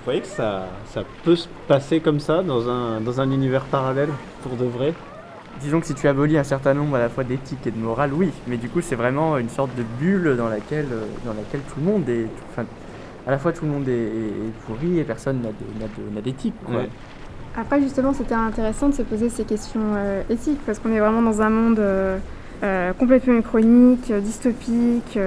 Vous croyez que ça, ça peut se passer comme ça dans un, dans un univers parallèle pour de vrai? Disons que si tu abolis un certain nombre à la fois d'éthique et de morale, oui, mais du coup c'est vraiment une sorte de bulle dans laquelle, euh, dans laquelle tout le monde est, enfin, à la fois tout le monde est, est pourri et personne n'a d'éthique. Ouais. Après, justement, c'était intéressant de se poser ces questions euh, éthiques parce qu'on est vraiment dans un monde euh, euh, complètement uchronique, euh, dystopique.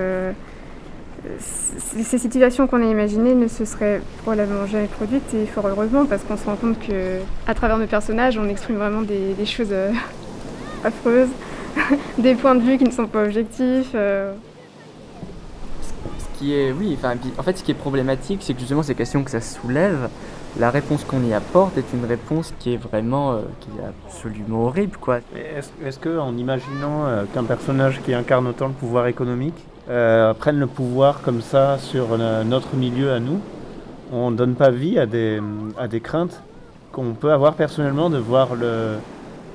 Euh, ces situations qu'on a imaginées ne se seraient probablement jamais produites et fort heureusement parce qu'on se rend compte que à travers nos personnages, on exprime vraiment des, des choses euh, affreuses, des points de vue qui ne sont pas objectifs. euh. Ce qui est, oui, enfin, en fait, ce qui est problématique, c'est que justement ces questions que ça soulève, la réponse qu'on y apporte est une réponse qui est vraiment, euh, qui est absolument horrible, quoi. Est-ce est-ce que, en imaginant euh, qu'un personnage qui incarne autant le pouvoir économique euh, prenne le pouvoir comme ça sur euh, notre milieu à nous, on ne donne pas vie à des, à des craintes qu'on peut avoir personnellement de voir le,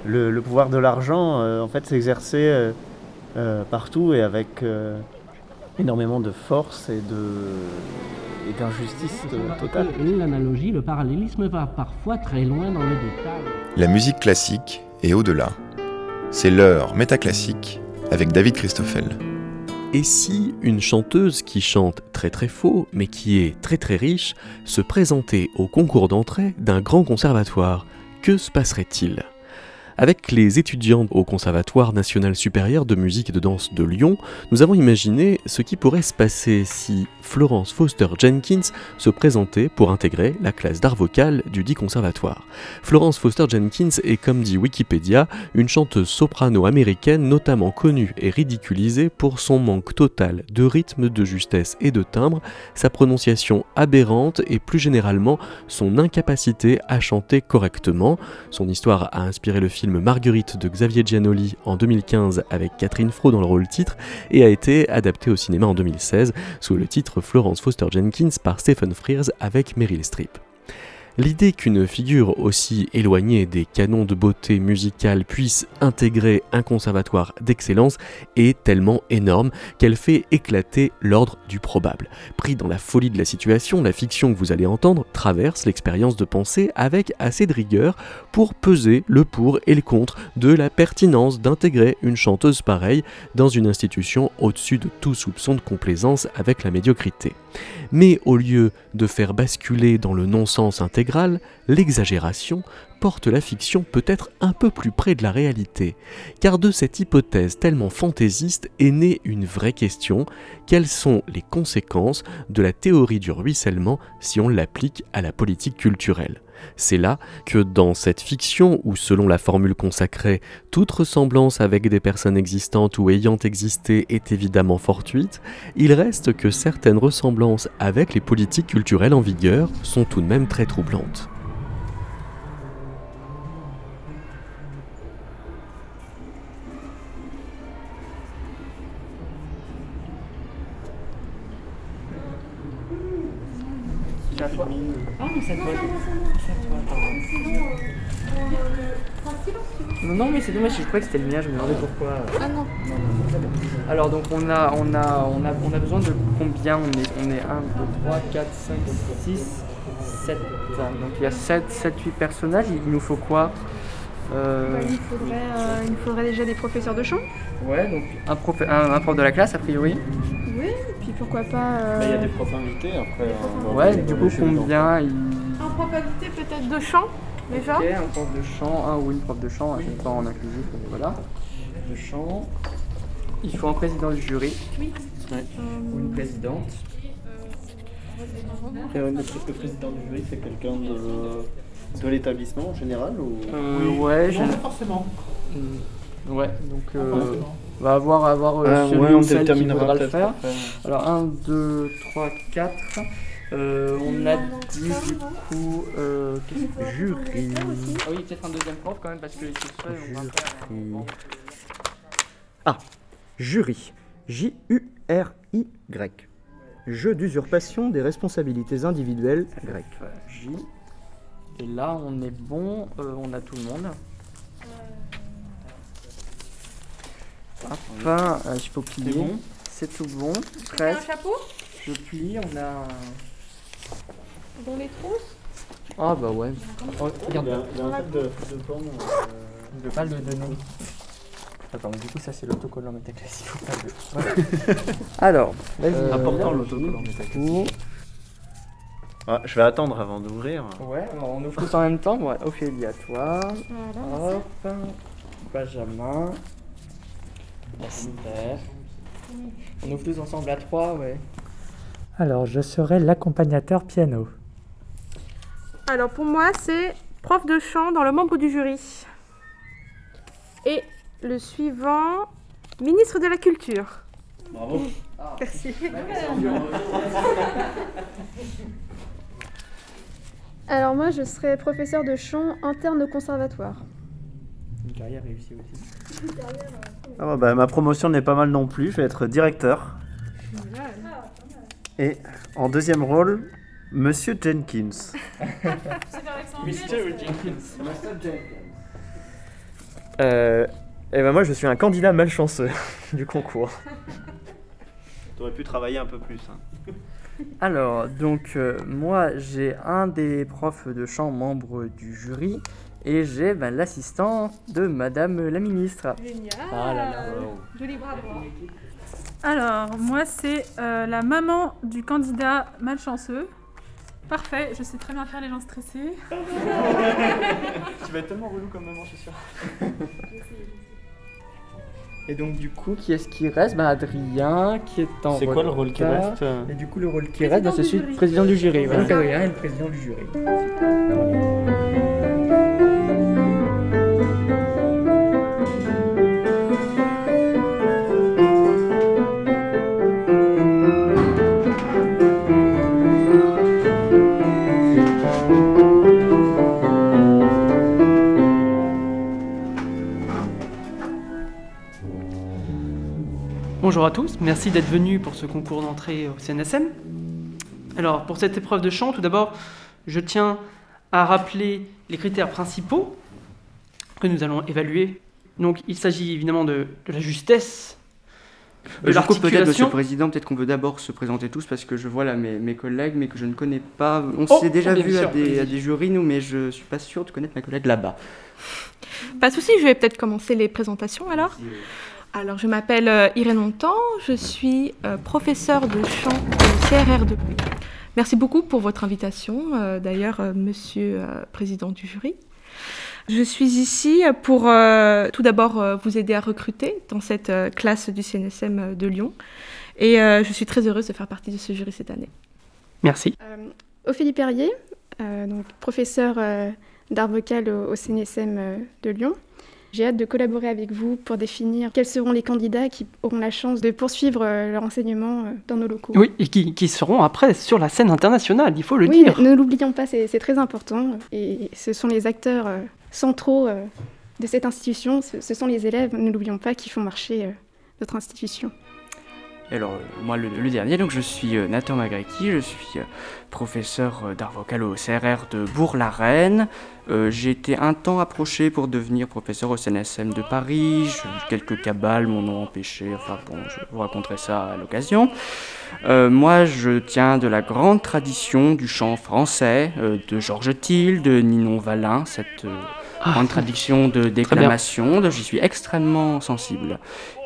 le, le pouvoir de l'argent euh, en fait s'exercer euh, euh, partout et avec euh, énormément de force et de et d'injustice totale. L'analogie, le parallélisme va parfois très loin dans le détail. La musique classique et au-delà. C'est l'heure métaclassique avec David Christoffel. Et si une chanteuse qui chante très très faux, mais qui est très très riche, se présentait au concours d'entrée d'un grand conservatoire, que se passerait-il? Avec les étudiants au Conservatoire national supérieur de musique et de danse de Lyon, nous avons imaginé ce qui pourrait se passer si Florence Foster Jenkins se présentait pour intégrer la classe d'art vocal du dit conservatoire. Florence Foster Jenkins est, comme dit Wikipédia, une chanteuse soprano américaine notamment connue et ridiculisée pour son manque total de rythme, de justesse et de timbre, sa prononciation aberrante et plus généralement son incapacité à chanter correctement. Son histoire a inspiré le film Marguerite de Xavier Giannoli en 2015 avec Catherine Fro dans le rôle titre et a été adapté au cinéma en 2016 sous le titre Florence Foster Jenkins par Stephen Frears avec Meryl Streep. L'idée qu'une figure aussi éloignée des canons de beauté musicale puisse intégrer un conservatoire d'excellence est tellement énorme qu'elle fait éclater l'ordre du probable. Pris dans la folie de la situation, la fiction que vous allez entendre traverse l'expérience de pensée avec assez de rigueur pour peser le pour et le contre de la pertinence d'intégrer une chanteuse pareille dans une institution au-dessus de tout soupçon de complaisance avec la médiocrité. Mais au lieu de faire basculer dans le non-sens l'exagération porte la fiction peut-être un peu plus près de la réalité, car de cette hypothèse tellement fantaisiste est née une vraie question, quelles sont les conséquences de la théorie du ruissellement si on l'applique à la politique culturelle? C'est là que dans cette fiction, où selon la formule consacrée, toute ressemblance avec des personnes existantes ou ayant existé est évidemment fortuite, il reste que certaines ressemblances avec les politiques culturelles en vigueur sont tout de même très troublantes. Non, non, mais c'est dommage, je croyais que c'était le mien, je me demandais pourquoi. Ah non. Alors donc on a, on a, on a, on a besoin de combien? On est, on est 1, 2, 3, 4, 5, 6, 7. Donc il y a 7, 7, 8 personnages, il nous faut quoi? Euh, Bah, il, nous faudrait, euh, il faudrait déjà des professeurs de chant. Ouais, donc un prof, un, un prof de la classe a priori. Oui, puis pourquoi pas. euh, Bah, Il y a des profs invités après. Ouais, du coup combien il... Un prof invité peut-être de chant déjà Ok, un prof de chant, un ou une prof de chant, je pas en inclusif, mais voilà. De chant. Il faut un président du jury. Oui. Ouais. Ou une présidente. Et, euh, Le, le président du jury, c'est quelqu'un de, de l'établissement en général ou... Euh, ouais, je... forcément. Mm. Ouais, donc euh, on va avoir, avoir euh, Ah, celui ouais, ou on celle qui déterminera voudra le faire. après. Alors 1, 2, 3, 4. Euh, on a dit du coup euh, qu'est-ce que- jury. Ah oui, peut-être un deuxième prof quand même parce que les seuls, on va faire. Jury. Ah, jury. J-U-R-I-Y. Jeu d'usurpation des responsabilités individuelles grecques. J. Et là, on est bon, euh, on a tout le monde. Enfin, euh, je peux plier. bon C'est tout bon. Un Presque. chapeau? Je plie, on a Bon, les trousses Ah bah ouais. Oh, regarde, Il y a un truc de, de plan. on ne peut pas le donner. Attends, du coup ça c'est l'autocollant métaclassique. Alors, vas-y. Euh, important, l'autocollant métaclassique. Ah, je vais attendre avant d'ouvrir. Ouais, on ouvre tous en même temps. Ouais, Ophélie à toi. Voilà. Hop. Benjamin. Esther. On ouvre tous ensemble à trois, ouais. Alors, je serai l'accompagnateur piano. Alors pour moi, c'est prof de chant dans le membre du jury. Et le suivant, ministre de la Culture. Bravo. Merci. Alors moi, je serai professeur de chant interne au conservatoire. Une carrière réussie aussi. Ah bah, ma promotion n'est pas mal non plus. Je vais être directeur. Et en deuxième rôle, Monsieur Jenkins. Mr. Jenkins. Euh, et ben moi, je suis un candidat malchanceux du concours. T'aurais pu travailler un peu plus. hein. Alors, donc, euh, moi, j'ai un des profs de chant membre du jury et j'ai ben, l'assistant de Madame la ministre. Génial. Ah là là. Joli bravo. Alors, moi, c'est euh, la maman du candidat malchanceux. Parfait, je sais très bien faire les gens stressés. Tu vas être tellement relou comme maman, je suis sûr. Et donc, du coup, qui est-ce qui reste? Ben, Adrien, qui est en C'est quoi le rôle qui retard. reste euh? Et du coup, le rôle qui reste, ben, c'est celui de jury. président du jury. Voilà. Adrien est le président du jury. Bonjour à tous, merci d'être venus pour ce concours d'entrée au CNSM. Alors, pour cette épreuve de chant, tout d'abord, je tiens à rappeler les critères principaux que nous allons évaluer. Donc, il s'agit évidemment de, de la justesse, de Euh, je coupe peut-être, Monsieur le. Président, peut-être qu'on peut d'abord se présenter tous parce que je vois là mes, mes collègues, mais que je ne connais pas. On Oh, s'est déjà bien vu à des, allez-y. à des jurys, nous, mais je suis pas sûr de connaître mes collègues là-bas. Pas de souci, je vais peut-être commencer les présentations alors. Alors, je m'appelle euh, Irène Montant, je suis euh, professeure de chant au CRR2. Merci beaucoup pour votre invitation, euh, d'ailleurs, euh, monsieur euh, président du jury. Je suis ici pour euh, tout d'abord euh, vous aider à recruter dans cette euh, classe du CNSM de Lyon. Et euh, je suis très heureuse de faire partie de ce jury cette année. Merci. Euh, Ophélie Perrier, euh, donc professeure euh, d'art vocal au, au CNSM euh, de Lyon. J'ai hâte de collaborer avec vous pour définir quels seront les candidats qui auront la chance de poursuivre euh, leur enseignement euh, dans nos locaux. Oui, et qui, qui seront après sur la scène internationale, il faut le Oui, dire. ne l'oublions pas, c'est très important. Et ce sont les acteurs euh, centraux de cette institution, ce, sont les élèves, ne l'oublions pas, qui font marcher notre institution. Alors, euh, moi, le, dernier, donc je suis euh, Nathan Magrecki, je suis euh, professeur d'art vocal au CRR de Bourg-la-Reine. J'ai été un temps approché pour devenir professeur au CNSM de Paris. Quelques cabales m'en ont empêché. Enfin bon, je vous raconterai ça à l'occasion. Moi, je tiens de la grande tradition du chant français, de Georges Thiel, de Ninon Valin, cette euh, grande tradition de déclamation. J'y suis extrêmement sensible.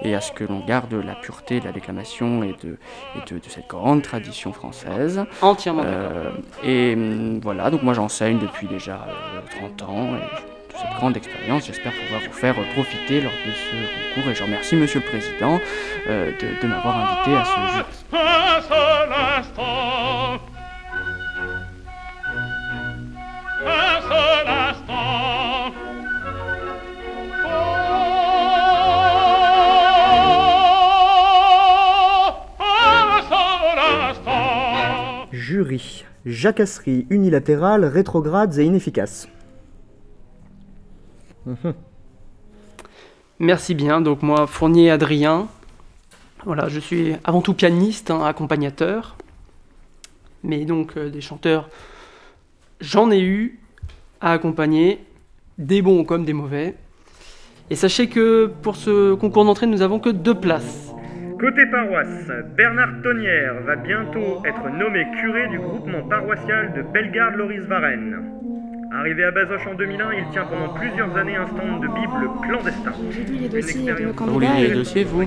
Et à ce que l'on garde la pureté de la déclamation et de, et de, de cette grande tradition française. Entièrement Euh, et hum, voilà, donc moi j'enseigne depuis déjà euh, 30 ans. Et de cette grande expérience, j'espère pouvoir vous faire profiter lors de ce concours. Et je remercie Monsieur le Président euh, de, de m'avoir invité à ce jury. Un seul instant. Jacasserie unilatérale, rétrogrades et inefficaces. Mhm. Merci bien. Donc moi, Fournier Adrien. Voilà, je suis avant tout pianiste, hein, accompagnateur. Mais donc euh, des chanteurs, j'en ai eu à accompagner, des bons comme des mauvais. Et sachez que pour ce concours d'entrée, nous n'avons que deux places. Côté paroisse, Bernard Tonnière va bientôt être nommé curé du groupement paroissial de Bellegarde-Loris-Varennes. Arrivé à Bazoches en 2001, il tient pendant plusieurs années un stand de Bible clandestin. J'ai lu les dossiers de nos Vous candidats. lisez les dossiers, vous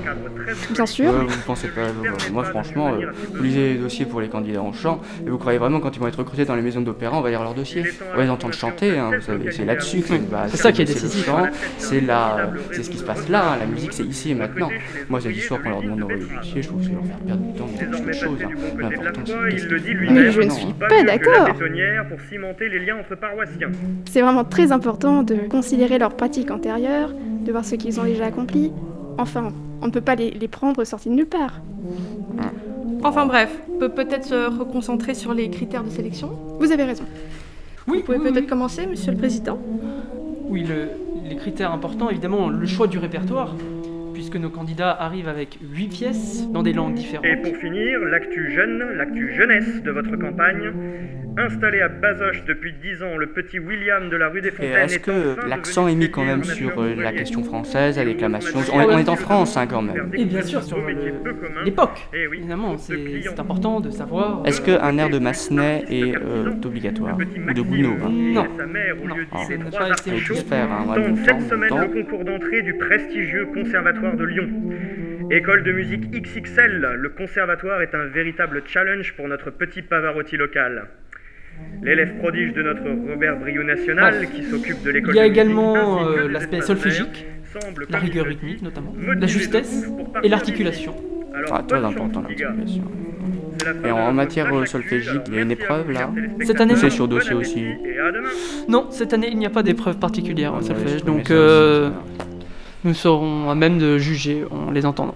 Bien sûr. Ouais, vous pensez pas vous- Moi, franchement, euh, vous lisez les dossiers pour les candidats en chant, et vous croyez vraiment quand ils vont être recrutés dans les maisons d'opéra, on va lire leurs dossiers On va les entendre chanter, hein, vous savez, c'est là-dessus que c'est base. C'est ça qui est C'est décisif. chant, c'est la, c'est ce qui se passe là, hein, la musique c'est ici et maintenant. Moi, c'est l'histoire qu'on leur demande d'envoyer les dossiers, je trouve que c'est leur faire perdre du temps dans autre chose. Hein. L'important, c'est Mais je ne suis hein. pas d'accord. bétonnière pour cimenter les liens entre paroissiens. C'est vraiment très important de considérer leurs pratiques antérieures, de voir ce qu'ils ont déjà accompli. Enfin, on ne peut pas les, les prendre sortis de nulle part. Enfin bref, on peut peut-être se reconcentrer sur les critères de sélection. Vous avez raison. Oui, Vous pouvez oui, peut-être oui. commencer, monsieur le président. Oui, le- les critères importants, évidemment, le choix du répertoire, puisque nos candidats arrivent avec 8 pièces dans des langues différentes. Et pour finir, l'actu jeune, l'actu jeunesse de votre campagne. Installé à Bazoches depuis 10 ans, le petit William de la rue des Fontaines est-ce est que l'accent est mis quand même sur euh, la question française, à déclamation on, est- on est en France hein, quand même. Et bien sûr, sur beau métier le- peu commun. l'époque. Eh oui, Évidemment, de c'est c'est important de savoir. Est-ce qu'un air de Massenet est euh, obligatoire Ou de Gounod hein Non. Sa mère, au Non. trois pas été faire, hein, ouais, bon cette temps, semaine temps. le concours d'entrée du prestigieux Conservatoire de Lyon. École de musique XXL, le conservatoire est un véritable challenge pour notre petit Pavarotti local. L'élève prodige de notre Robert Briou national, Bref. qui s'occupe de l'école Il y a également euh, l'aspect solfégique, la rigueur rythmique notamment, la justesse et l'articulation. Ah, très important l'articulation. Et en matière solfégique, il y a une épreuve là Cette année. C'est sur dossier aussi. Non, cette année, il n'y a pas d'épreuve particulière Ouais, solfège, donc euh, nous serons à même de juger en les entendant.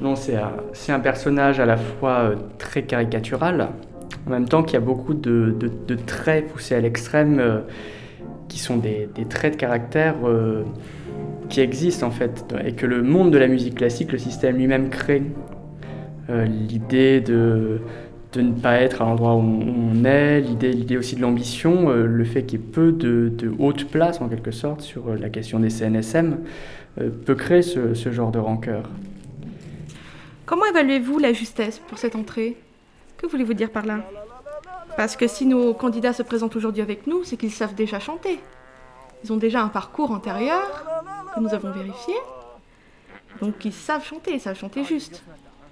Non, c'est un, c'est un personnage à la fois euh, très caricatural, en même temps qu'il y a beaucoup de, traits poussés à l'extrême, euh, qui sont des, traits de caractère euh, qui existent en fait, et que le monde de la musique classique, le système lui-même crée. Euh, l'idée de, ne pas être à l'endroit où on est, l'idée, aussi de l'ambition, le fait qu'il y ait peu de, de haute place en quelque sorte sur la question des CNSM, peut créer ce, ce genre de rancœur. Comment évaluez-vous la justesse pour cette entrée? Que voulez-vous dire par là? Parce que si nos candidats se présentent aujourd'hui avec nous, c'est qu'ils savent déjà chanter. Ils ont déjà un parcours antérieur que nous avons vérifié. Donc ils savent chanter, ils savent chanter juste.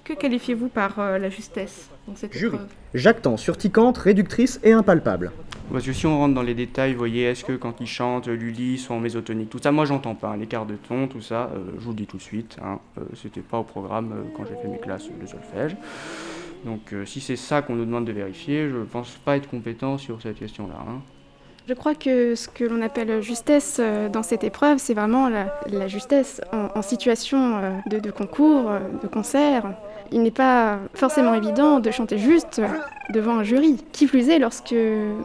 Que qualifiez-vous par euh, la justesse dans cette Jury. épreuve? Jactant, surticante, réductrice et impalpable. Parce que si on rentre dans les détails, vous voyez, est-ce que quand ils chantent, Lully sont en mésotonique, tout ça, moi j'entends pas, hein, l'écart de ton, tout ça, euh, je vous le dis tout de suite, hein, euh, c'était pas au programme euh, quand j'ai fait mes classes de solfège. Donc euh, si c'est ça qu'on nous demande de vérifier, je pense pas être compétent sur cette question-là. hein. Je crois que ce que l'on appelle justesse euh, dans cette épreuve, c'est vraiment la, justesse en, situation euh, de, concours, de concert. Il n'est pas forcément évident de chanter juste devant un jury. Qui plus est lorsque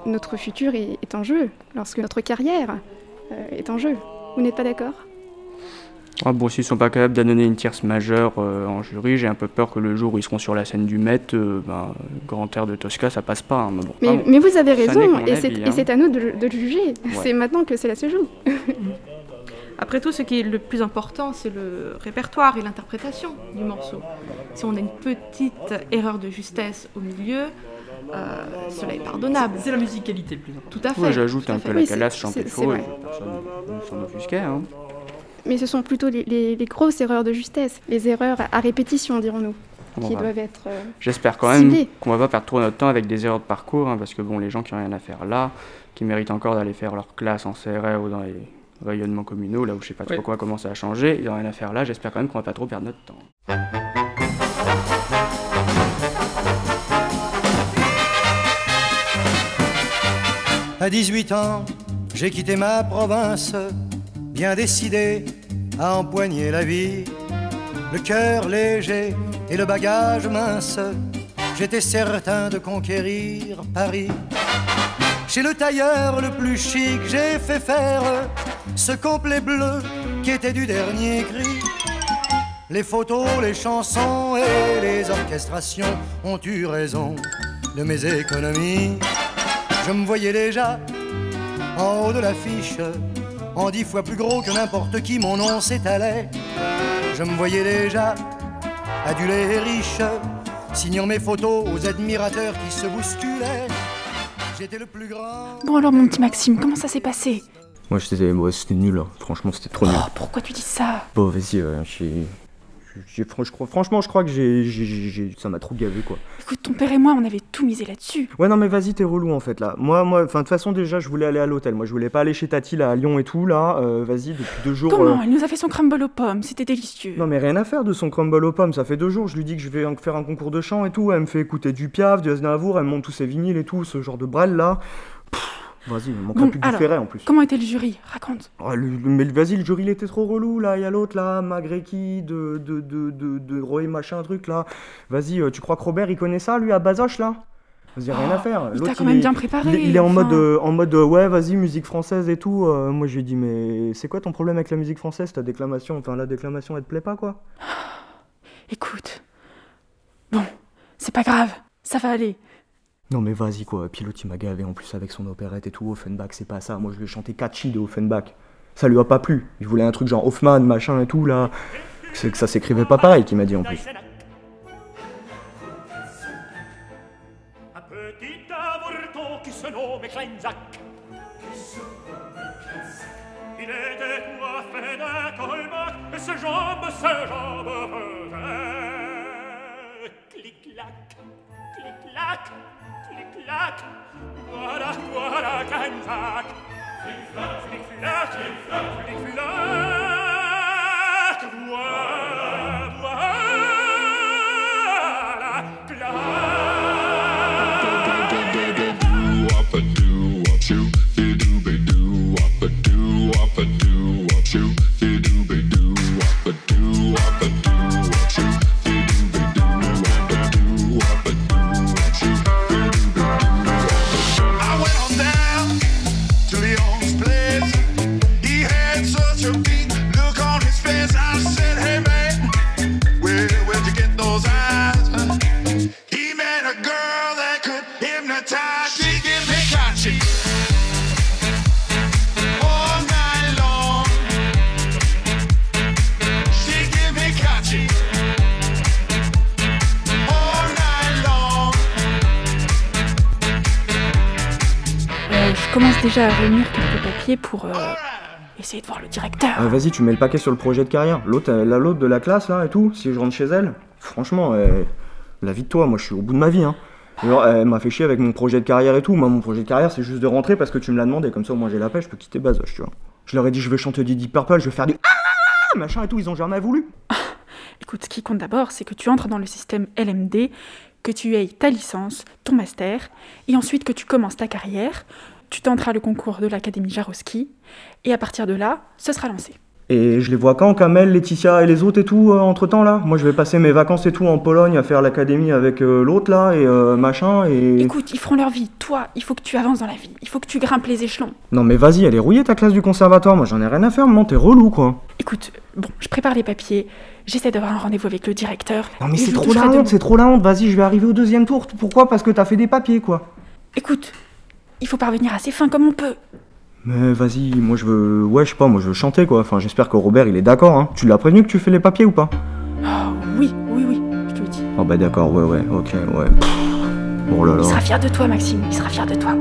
notre futur est, en jeu, lorsque notre carrière est en jeu. Vous n'êtes pas d'accord? Ah bon, s'ils sont pas capables d'annoncer une tierce majeure euh, en jury, j'ai un peu peur que le jour où ils seront sur la scène du Met, euh, ben, grand air de Tosca, ça passe pas. hein, mais bon, mais, vous avez raison, et c'est hein. c'est à nous de, le- de le juger. C'est maintenant que cela se joue. Après tout, ce qui est le plus important, c'est le répertoire et l'interprétation du morceau. Si on a une petite erreur de justesse au milieu, euh, cela est pardonnable. C'est la musicalité le plus important. Tout à fait. ouais, j'ajoute un fait. peu la Oui, calasse chanter c'est- faux, et personne ne s'en offusquait. Hein. Mais ce sont plutôt les, les- les grosses erreurs de justesse, les erreurs à répétition, dirons-nous, Bon, qui bah, doivent être. euh, J'espère quand même qu'on va pas perdre trop notre temps avec des erreurs de parcours, hein, parce que bon, les gens qui n'ont rien à faire là, qui méritent encore d'aller faire leur classe en CRR ou dans les rayonnements communaux, là où je sais pas trop Ouais. quoi commencer à changer, ils n'ont rien à faire là, j'espère quand même qu'on va pas trop perdre notre temps. À 18 ans, j'ai quitté ma province, bien décidé à empoigner la vie. Le cœur léger et le bagage mince, j'étais certain de conquérir Paris. Chez le tailleur le plus chic, j'ai fait faire ce complet bleu qui était du dernier cri. Les photos, les chansons et les orchestrations ont eu raison de mes économies. Je me voyais déjà en haut de l'affiche, en dix fois plus gros que n'importe qui, mon nom s'étalait. Je me voyais déjà adulé et riche, signant mes photos aux admirateurs qui se bousculaient. J'étais le plus grand. Bon alors mon petit Maxime, comment ça s'est passé? Moi, c'était ouais, c'était nul. hein. Franchement, c'était trop nul. Oh, pourquoi tu dis ça? Bon, vas-y, euh, je crois- franchement, je crois que j'ai, ça m'a trop gavé, quoi. Écoute, ton père et moi, on avait tout misé là-dessus. Ouais, non, mais vas-y, t'es relou en fait là. Moi, moi, enfin, de toute façon, déjà, je voulais aller à l'hôtel. Moi, je voulais pas aller chez Tati là à Lyon et tout là. Euh, vas-y, depuis deux jours. Comment euh, Elle nous a fait son crumble aux pommes, c'était délicieux. Non, mais rien à faire de son crumble aux pommes. Ça fait deux jours, je lui dis que je vais faire un concours de chant et tout. Elle me fait écouter du Piaf, du Aznavour, elle me montre tous ses vinyles et tout, ce genre de brel là. Vas-y, Bon, plus que du alors, ferret en plus. comment était le jury? Raconte. Oh, le- le- mais vas-y, le jury il était trop relou là. Il y a l'autre là, Magreki de, de, de, de, de Roy machin truc là. Vas-y, euh, tu crois que Robert il connaît ça lui à Bazoche là? Vas-y, rien à Oh, faire. il t'a quand même est- bien préparé, Il, est- il est en mode, euh, en mode euh, ouais, vas-y, musique française et tout. Euh, moi, je lui ai dit, mais c'est quoi ton problème avec la musique française? Ta déclamation, enfin, la déclamation, elle te plaît pas quoi? Écoute. Bon, c'est pas grave, ça va aller. Non, mais vas-y quoi. Puis l'autre, il m'a gavé en plus avec son opérette et tout. Offenbach, c'est pas ça. Moi, je lui ai chanté Catchy de Offenbach. Ça lui a pas plu. Il voulait un truc genre Hoffman, machin et tout là. C'est que ça s'écrivait pas pareil, qu'il m'a dit en plus. flac, guara, guara, kein Tag. Flick flac, flick flac, flick flac, flick flac, guara, guara, klar. Vas-y, tu mets le paquet sur le projet de carrière. L'autre, euh, la l'autre de la classe là et tout. Si je rentre chez elle, franchement, euh, la vie de toi, moi, je suis au bout de ma vie. Hein. Elle m'a fait chier avec mon projet de carrière et tout. Moi, mon projet de carrière, c'est juste de rentrer parce que tu me l'as demandé. Comme ça, moi, j'ai la paix, je peux quitter Bazoche, tu vois. Je leur ai dit, je vais chanter du Deep Purple, je vais faire du ah machin et tout. Ils ont jamais voulu. Écoute, ce qui compte d'abord, c'est que tu entres dans le système LMD, que tu aies ta licence, ton master, et ensuite que tu commences ta carrière. Tu tenteras le concours de l'Académie Jaroski, et à partir de là, ce sera lancé. Et je les vois quand, Kamel, Laetitia et les autres et tout, entre temps là? Moi, je vais passer mes vacances et tout en Pologne à faire l'académie avec euh, l'autre là et euh, machin et. Écoute, ils feront leur vie. Toi, il faut que tu avances dans la vie. Il faut que tu grimpes les échelons. Non, mais vas-y, elle est rouillée ta classe du conservatoire. Moi, j'en ai rien à faire, maman, t'es relou quoi. Écoute, bon, je prépare les papiers. J'essaie d'avoir un rendez-vous avec le directeur. Non, mais c'est trop la honte, c'est trop la honte. Vas-y, je vais arriver au deuxième tour. Pourquoi? Parce que t'as fait des papiers quoi. Écoute, il faut parvenir assez fin comme on peut. Mais vas-y, moi je veux. Ouais, je sais pas, moi je veux chanter quoi. Enfin, j'espère que Robert il est d'accord, hein. Tu l'as prévenu que tu fais les papiers ou pas? Oh, oui, oui, oui, je te le dis. Oh bah d'accord, ouais, ouais, ok, ouais. Oh là là. Il sera fier de toi, Maxime. Il sera fier de toi.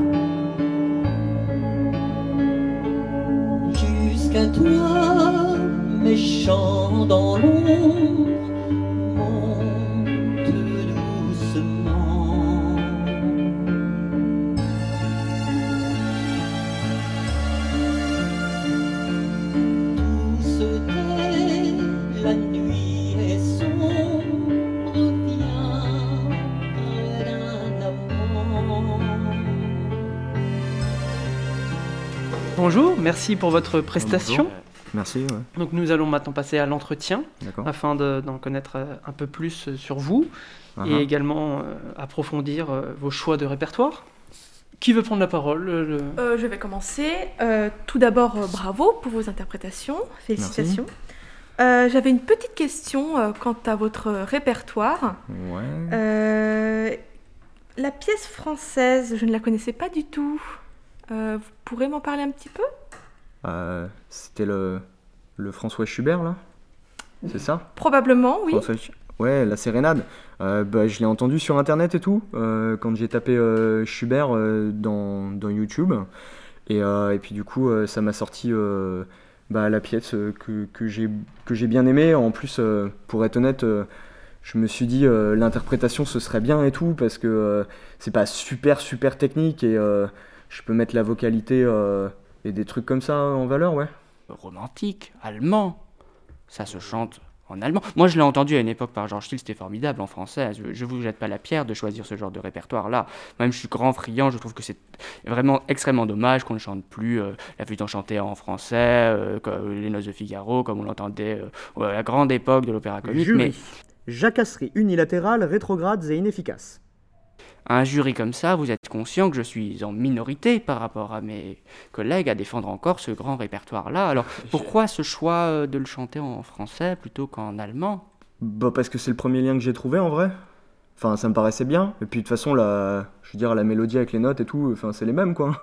Jusqu'à toi, méchant dans l'ombre, merci pour votre prestation. Merci, ouais. Donc nous allons maintenant passer à l'entretien afin de- d'en connaître euh, un peu plus euh, sur vous Ah et ah. également euh, approfondir euh, vos choix de répertoire. Qui veut prendre la parole le- le- Euh, je vais commencer. Euh, tout d'abord, euh, bravo pour vos interprétations. Félicitations. Euh, J'avais une petite question euh, quant à votre répertoire. Ouais. Euh, la pièce française, je ne la connaissais pas du tout. Euh, vous pourrez m'en parler un petit peu? Euh, C'était le. Le François Schubert là? C'est ça? Probablement, oui. François Ouais, la sérénade. Euh, bah, je l'ai entendu sur internet et tout, euh, quand j'ai tapé Schubert dans, dans YouTube. Et, et puis du coup, ça m'a sorti bah, la pièce que, que j'ai bien aimée. En plus, pour être honnête, je me suis dit euh, l'interprétation ce serait bien et tout, parce que euh, c'est pas super super technique et euh, je peux mettre la vocalité et des trucs comme ça en valeur, ouais. Romantique, allemand. Ça se chante en allemand. Moi, je l'ai entendu à une époque par Georges Steele, c'était formidable en français. Je, je vous jette pas la pierre de choisir ce genre de répertoire-là. Même je suis grand friand, je trouve que c'est vraiment extrêmement dommage qu'on ne chante plus euh, La flûte enchantée en français, euh, que- Les noces de Figaro, comme on l'entendait euh, à la grande époque de l'opéra comique. Jury. Mais Jacasserie unilatérale, rétrogrades et inefficaces. Un jury comme ça, vous êtes conscient que je suis en minorité par rapport à mes collègues à défendre encore ce grand répertoire-là. Alors pourquoi ce choix euh, de le chanter en français plutôt qu'en allemand? Bah parce que c'est le premier lien que j'ai trouvé en vrai. Enfin, ça me paraissait bien. Et puis de toute façon, la, je veux dire, la mélodie avec les notes et tout, enfin, c'est les mêmes quoi.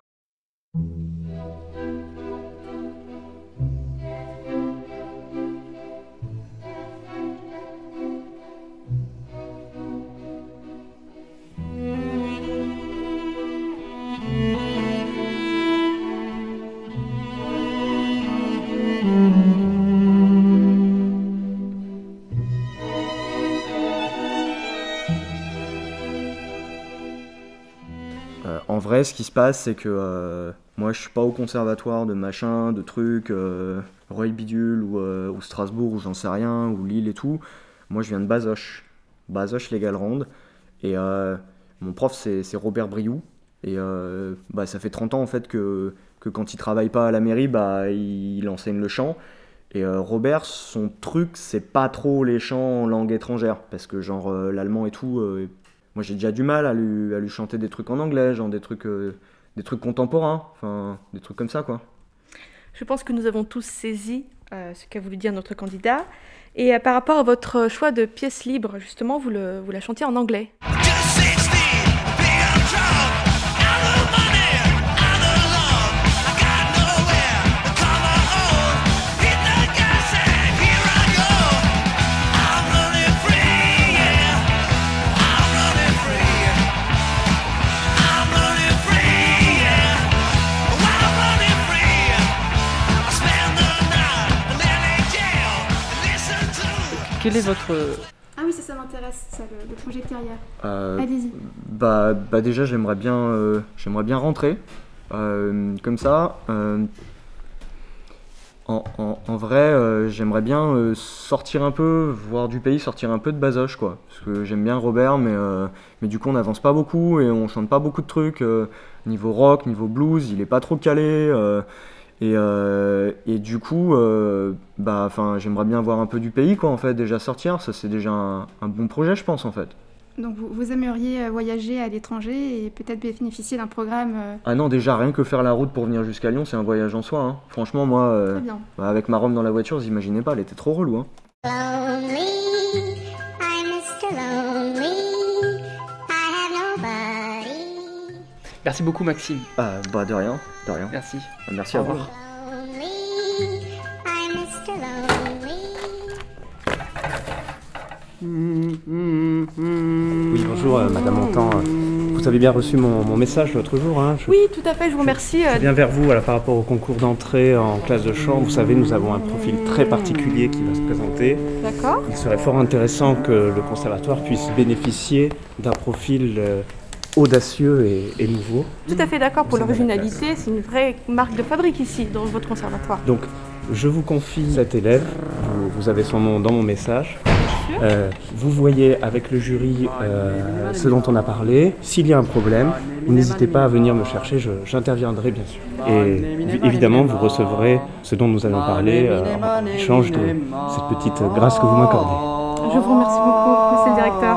Vrai, ce qui se passe, c'est que euh, moi, je suis pas au conservatoire de machin, de trucs, euh, Roy Bidule ou, euh, ou Strasbourg ou j'en sais rien, ou Lille et tout. Moi, je viens de Bazoches, Bazoches les Gallerandes. Et mon prof, c'est Robert Briou. Et bah, ça fait 30 ans en fait que, que quand il travaille pas à la mairie, bah, il, enseigne le chant. Et Robert, son truc, c'est pas trop les chants en langue étrangère, parce que genre l'allemand et tout, moi j'ai déjà du mal à lui, à lui chanter des trucs en anglais, genre des trucs, euh, des trucs contemporains, enfin des trucs comme ça quoi. Je pense que nous avons tous saisi euh, ce qu'a voulu dire notre candidat. Et euh, par rapport à votre choix de pièce libre, justement, vous, le, vous la chantiez en anglais. Quel est votre... Ah oui, ça, ça m'intéresse, ça, le, le projet de carrière. Euh, Allez-y. Bah, bah déjà j'aimerais bien, euh, j'aimerais bien rentrer euh, comme ça. euh, en, en- en vrai, euh, j'aimerais bien euh, sortir un peu, voir du pays, sortir un peu de Bazoche quoi. Parce que j'aime bien Robert, mais, euh, mais du coup on n'avance pas beaucoup et on chante pas beaucoup de trucs. euh, niveau rock, niveau blues, il est pas trop calé. Euh, et, euh, et du coup, euh, bah, enfin, j'aimerais bien voir un peu du pays quoi en fait, déjà sortir. Ça c'est déjà un, un bon projet je pense en fait. Donc vous, vous aimeriez euh, voyager à l'étranger et peut-être bénéficier d'un programme. euh, Ah non, déjà, rien que faire la route pour venir jusqu'à Lyon, c'est un voyage en soi. hein. Franchement, moi, euh, bah, avec ma Rome dans la voiture, vous imaginez pas, elle était trop relou. Hein. Lonely, I'm Mr. Lonely. I have nobody. Merci beaucoup Maxime. Ah, bah de rien, de rien. Merci. Merci à Au vous. Oui, bonjour euh, Madame Montan. Euh, Vous avez bien reçu mon, mon message l'autre jour. Hein Je- Oui, tout à fait, je vous remercie. euh, Je viens vers vous voilà, par rapport au concours d'entrée en classe de chant. Vous savez, nous avons un profil très particulier qui va se présenter. D'accord. Il serait fort intéressant que le conservatoire puisse bénéficier d'un profil euh, audacieux et, et nouveau. Tout à fait d'accord pour l'originalité, c'est une vraie marque de fabrique ici, dans votre conservatoire. Donc, je vous confie cet élève. Vous, vous avez son nom dans mon message. Euh, vous voyez avec le jury euh, ce dont on a parlé. S'il y a un problème, n'hésitez pas à venir me chercher, j'interviendrai bien sûr. Et vi- évidemment, vous recevrez ce dont nous allons parler euh, en échange de cette petite grâce que vous m'accordez. Je vous remercie beaucoup, monsieur le directeur.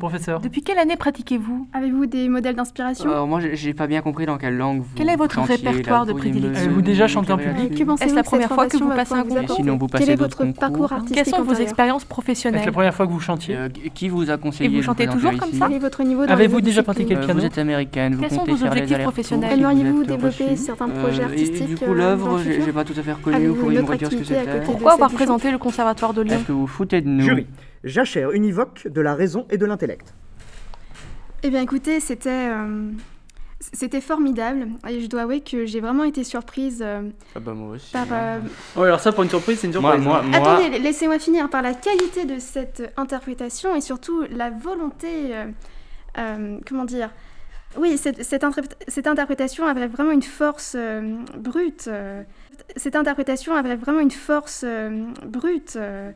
professeur. Depuis quelle année pratiquez-vous? Avez-vous des modèles d'inspiration? Alors moi j'ai pas bien compris dans quelle langue vous Quel est votre chantiez, répertoire de prédilection Avez-vous déjà chanté en public Est-ce la première fois que vous passez un concours Sinon, vous Quel est votre concours. parcours Quelles artistique sont vos expériences professionnelles? La première fois que vous chantiez? Euh, qui vous a conseillé Et vous chantez toujours comme ça Quel est votre niveau dans Avez-vous déjà pratiqué le Euh, piano? Vous êtes américaine, Quels sont vos objectifs professionnels? Vous Aimeriez-vous développer certains Euh, projets et artistiques Du euh, coup l'œuvre, le j'ai pas tout à fait reconnu, vous pourriez me redire ce que c'était Pourquoi avoir présenté le Conservatoire de Lyon? Est-ce que vous foutez de nous? Jury. Jachère univoque de la raison et de l'intellect. Eh bien écoutez, c'était euh, c'était formidable et je dois avouer que j'ai vraiment été surprise euh, Ah bah moi aussi. par... euh, Ouais, alors ça, pour une surprise, c'est une Moi, surprise. moi, hein. moi, Attendez, laissez-moi finir par la qualité de cette interprétation et surtout la volonté, euh, euh, comment dire, oui, cette, cette, interpré- cette interprétation avait vraiment une force euh, brute. cette interprétation avait vraiment une force euh, brute euh,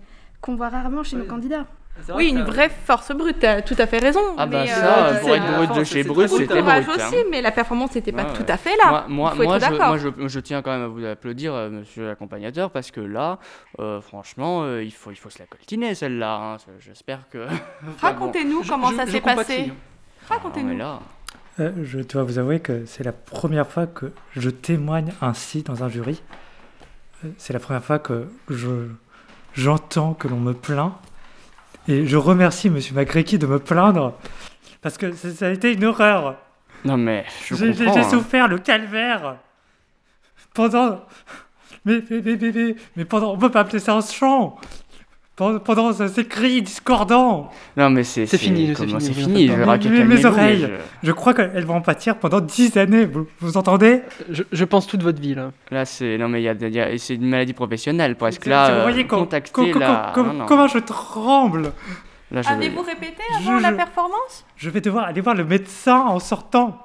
qu'on voit rarement chez nos candidats. Oui, une vraie force brute, t'as tout à fait raison. Ah bah mais, ça, euh, pour être brut de chez très c'était brut. hein. aussi, mais la performance n'était pas Ouais, tout à fait là. Moi, Il faut moi, être je, d'accord. moi je, je tiens quand même à vous applaudir, euh, monsieur l'accompagnateur, parce que là, euh, franchement, euh, il, faut, il faut se la coltiner celle-là. hein. J'espère que. Enfin, bon. Racontez-nous comment je- ça s'est passé. hein. Racontez-nous. Euh, je dois vous avouer que c'est la première fois que je témoigne ainsi dans un jury. C'est la première fois que je j'entends que l'on me plaint. Et je remercie Monsieur Magrecki de me plaindre parce que ça, ça a été une horreur. Non mais je J'ai j'ai- comprends. j'ai hein. souffert le calvaire pendant. Mais, mais, mais, mais, mais, mais pendant. On peut pas appeler ça un chant Pendant, pendant ce- ces cris discordants Non mais c'est C'est fini, c'est comment- fini, C'est vous fini. en Je raquer mes, mes oreilles, je... crois qu'elles vont en pâtir pendant dix années, vous, vous entendez? Je, je pense toute votre vie là. Là c'est non mais il y a, il y a- c'est une maladie professionnelle parce que Vous là, euh, voyez com- com- la. com- non, non. comment je tremble Là, Avez-vous répété Je- avant la je- performance? Je vais devoir aller voir le médecin en sortant.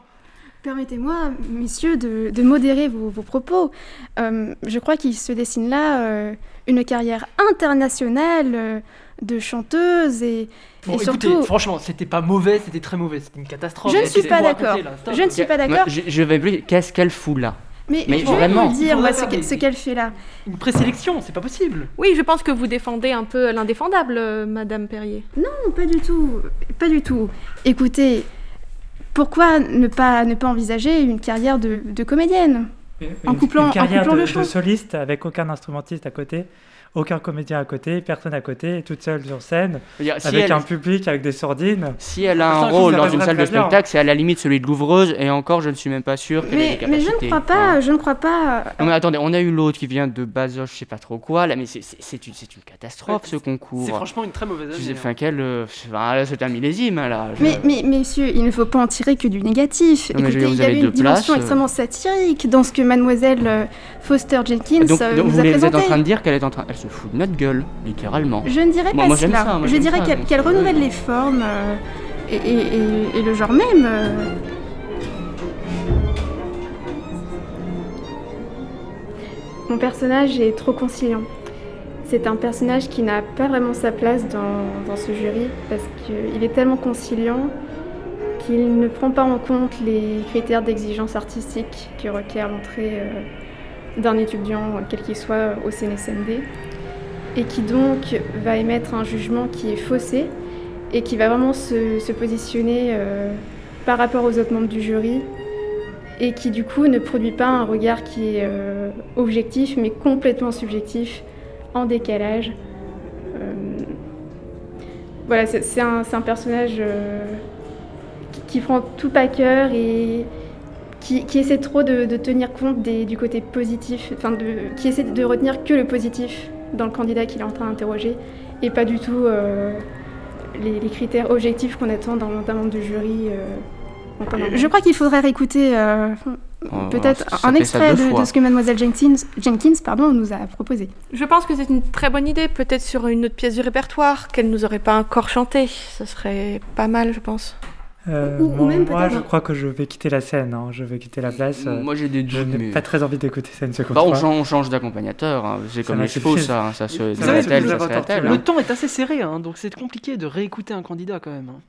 Permettez-moi, messieurs, de, de modérer vos, vos propos. Euh, je crois qu'il se dessine là euh, une carrière internationale euh, de chanteuse et, Bon, et écoutez, surtout... franchement, c'était pas mauvais, c'était très mauvais, c'était une catastrophe. Je ne suis pas d'accord. Je ne suis pas d'accord. je, je vais plus. Qu'est-ce qu'elle fout là? Mais, Mais je vais vraiment. vous dire moi, ce qu'elle des- ce qu'elle fait là. Une présélection, c'est pas possible. Oui, je pense que vous défendez un peu l'indéfendable, Madame Perrier. Non, pas du tout. Pas du tout. Écoutez, pourquoi ne pas, ne pas envisager une carrière de, de comédienne En couplant- une en carrière couplant de, le de soliste avec aucun instrumentiste à côté, aucun comédien à côté, personne à côté, toute seule sur scène, si avec elle- un public, avec des sordines. Si elle a un rôle dans une salle de spectacle, c'est à la limite celui de l'ouvreuse, et encore, je ne suis même pas sûr ait mais, je ne crois pas, je ne crois pas. Non mais attendez, on a eu l'autre qui vient de Bazoche, je sais pas trop quoi, là, mais c'est- une, catastrophe ce concours. C'est franchement une très mauvaise année. sais, hein. enfin, quel, euh, enfin, c'est un millésime, hein, là. je- Mais, mais, messieurs, il ne faut pas en tirer que du négatif. Non, Écoutez, dire, il y avez une dimension places, euh. extrêmement satirique dans ce que mademoiselle euh, Foster Jenkins donc, euh, donc nous vous, a voulez- vous êtes en présenté. train de dire qu'elle est en train... Elle se fout de notre gueule, littéralement. Je ne dirais Moi- pas moi, cela. ça, moi, je dirais qu'elle renouvelle les formes euh, et, et- et- et le genre même. euh. Mon personnage est trop conciliant. C'est un personnage qui n'a pas vraiment sa place dans, dans ce jury parce qu'il est tellement conciliant qu'il ne prend pas en compte les critères d'exigence artistique que requiert l'entrée euh, d'un étudiant, quel qu'il soit, au CNSMD et qui donc va émettre un jugement qui est faussé et qui va vraiment se, positionner euh, par rapport aux autres membres du jury et qui du coup ne produit pas un regard qui est euh, objectif mais complètement subjectif, en décalage. Euh, voilà, c'est un, personnage qui, prend tout à cœur et qui, essaie trop de, tenir compte du côté positif, enfin qui essaie de retenir que le positif dans le candidat qu'il est en train d'interroger et pas du tout euh, les, les critères objectifs qu'on attend d'un membre du jury. euh, en temps normal. Je crois qu'il faudrait réécouter euh, Oh, peut-être un extrait de, ce que mademoiselle Jenkins, Jenkins pardon, nous a proposé. Je pense que c'est une très bonne idée, peut-être sur une autre pièce du répertoire, qu'elle nous aurait pas encore chanté. Ce serait pas mal, je pense. Euh, Ou- ou moi, même moi, peut-être- je crois que je vais quitter la scène, hein, je vais quitter la place. euh, Moi j'ai des Je doutes, n'ai mais... pas très envie d'écouter ça une seconde Bah, on change, on change d'accompagnateur, hein. c'est Ça comme les chevaux ça, hein. ça se Le hein. temps est assez serré, hein, donc c'est compliqué de réécouter un candidat quand même. hein.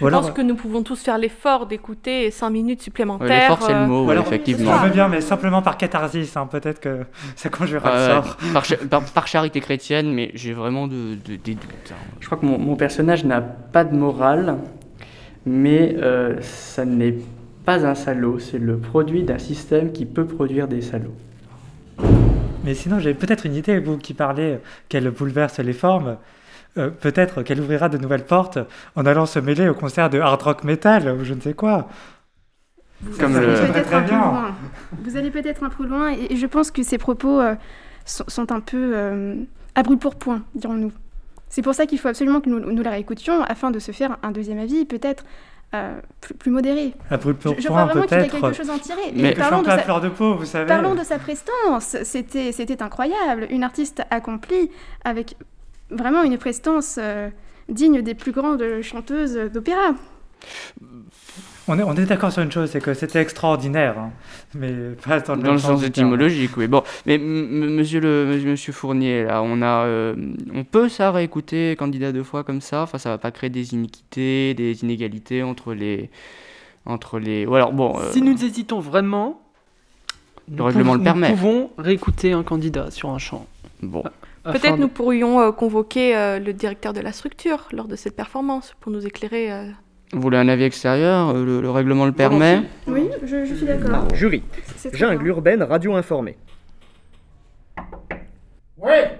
Je pense que nous pouvons tous faire l'effort d'écouter 5 minutes supplémentaires. l'effort, c'est le euh, mot, effectivement. Je veux bien, mais simplement par catharsis, hein, peut-être que ça conjurera Ouais, le sort. par, cha- par- par charité chrétienne, mais j'ai vraiment de, de- des doutes. hein. Je crois que mon, mon personnage n'a pas de morale, mais euh, ça n'est pas un salaud, c'est le produit d'un système qui peut produire des salauds. Mais sinon, j'ai peut-être une idée, vous qui parlez qu'elle bouleverse les formes. euh, peut-être qu'elle ouvrira de nouvelles portes en allant se mêler au concert de hard rock metal ou je ne sais quoi. Vous Comme allez le- peut-être Très un peu bien. loin. Vous allez peut-être un peu loin et, et je pense que ces propos euh, sont, sont un peu euh, à brûle pour point, dirons-nous. C'est pour ça qu'il faut absolument que nous, nous la réécoutions afin de se faire un deuxième avis, peut-être euh, plus, plus modéré. À brûle pour Je, je crois vraiment qu'il y a quelque chose à en tirer. Mais- Et un peu à fleur de peau, vous savez. Parlons de sa prestance. C'était, c'était incroyable. Une artiste accomplie avec vraiment une prestance euh, digne des plus grandes chanteuses d'opéra. On est, on est d'accord sur une chose, c'est que c'était extraordinaire. hein. Mais pas dans le, Dans le sens étymologique, oui. Bon, mais monsieur le monsieur, Fournier, là, on a, euh, on peut ça réécouter candidat deux fois comme ça? Enfin, ça va pas créer des iniquités, des inégalités entre les, entre les. Ou alors bon. euh, Si nous hésitons vraiment, Le règlement le permet. Nous pouvons réécouter un candidat sur un champ. Bon. Afin Peut-être de- nous pourrions euh, convoquer euh, le directeur de la structure lors de cette performance pour nous éclairer. Euh. Vous voulez un avis extérieur euh, le, le règlement le permet. Oui, je, je suis d'accord. Jury. Jungle bien. urbaine radio informée. Ouais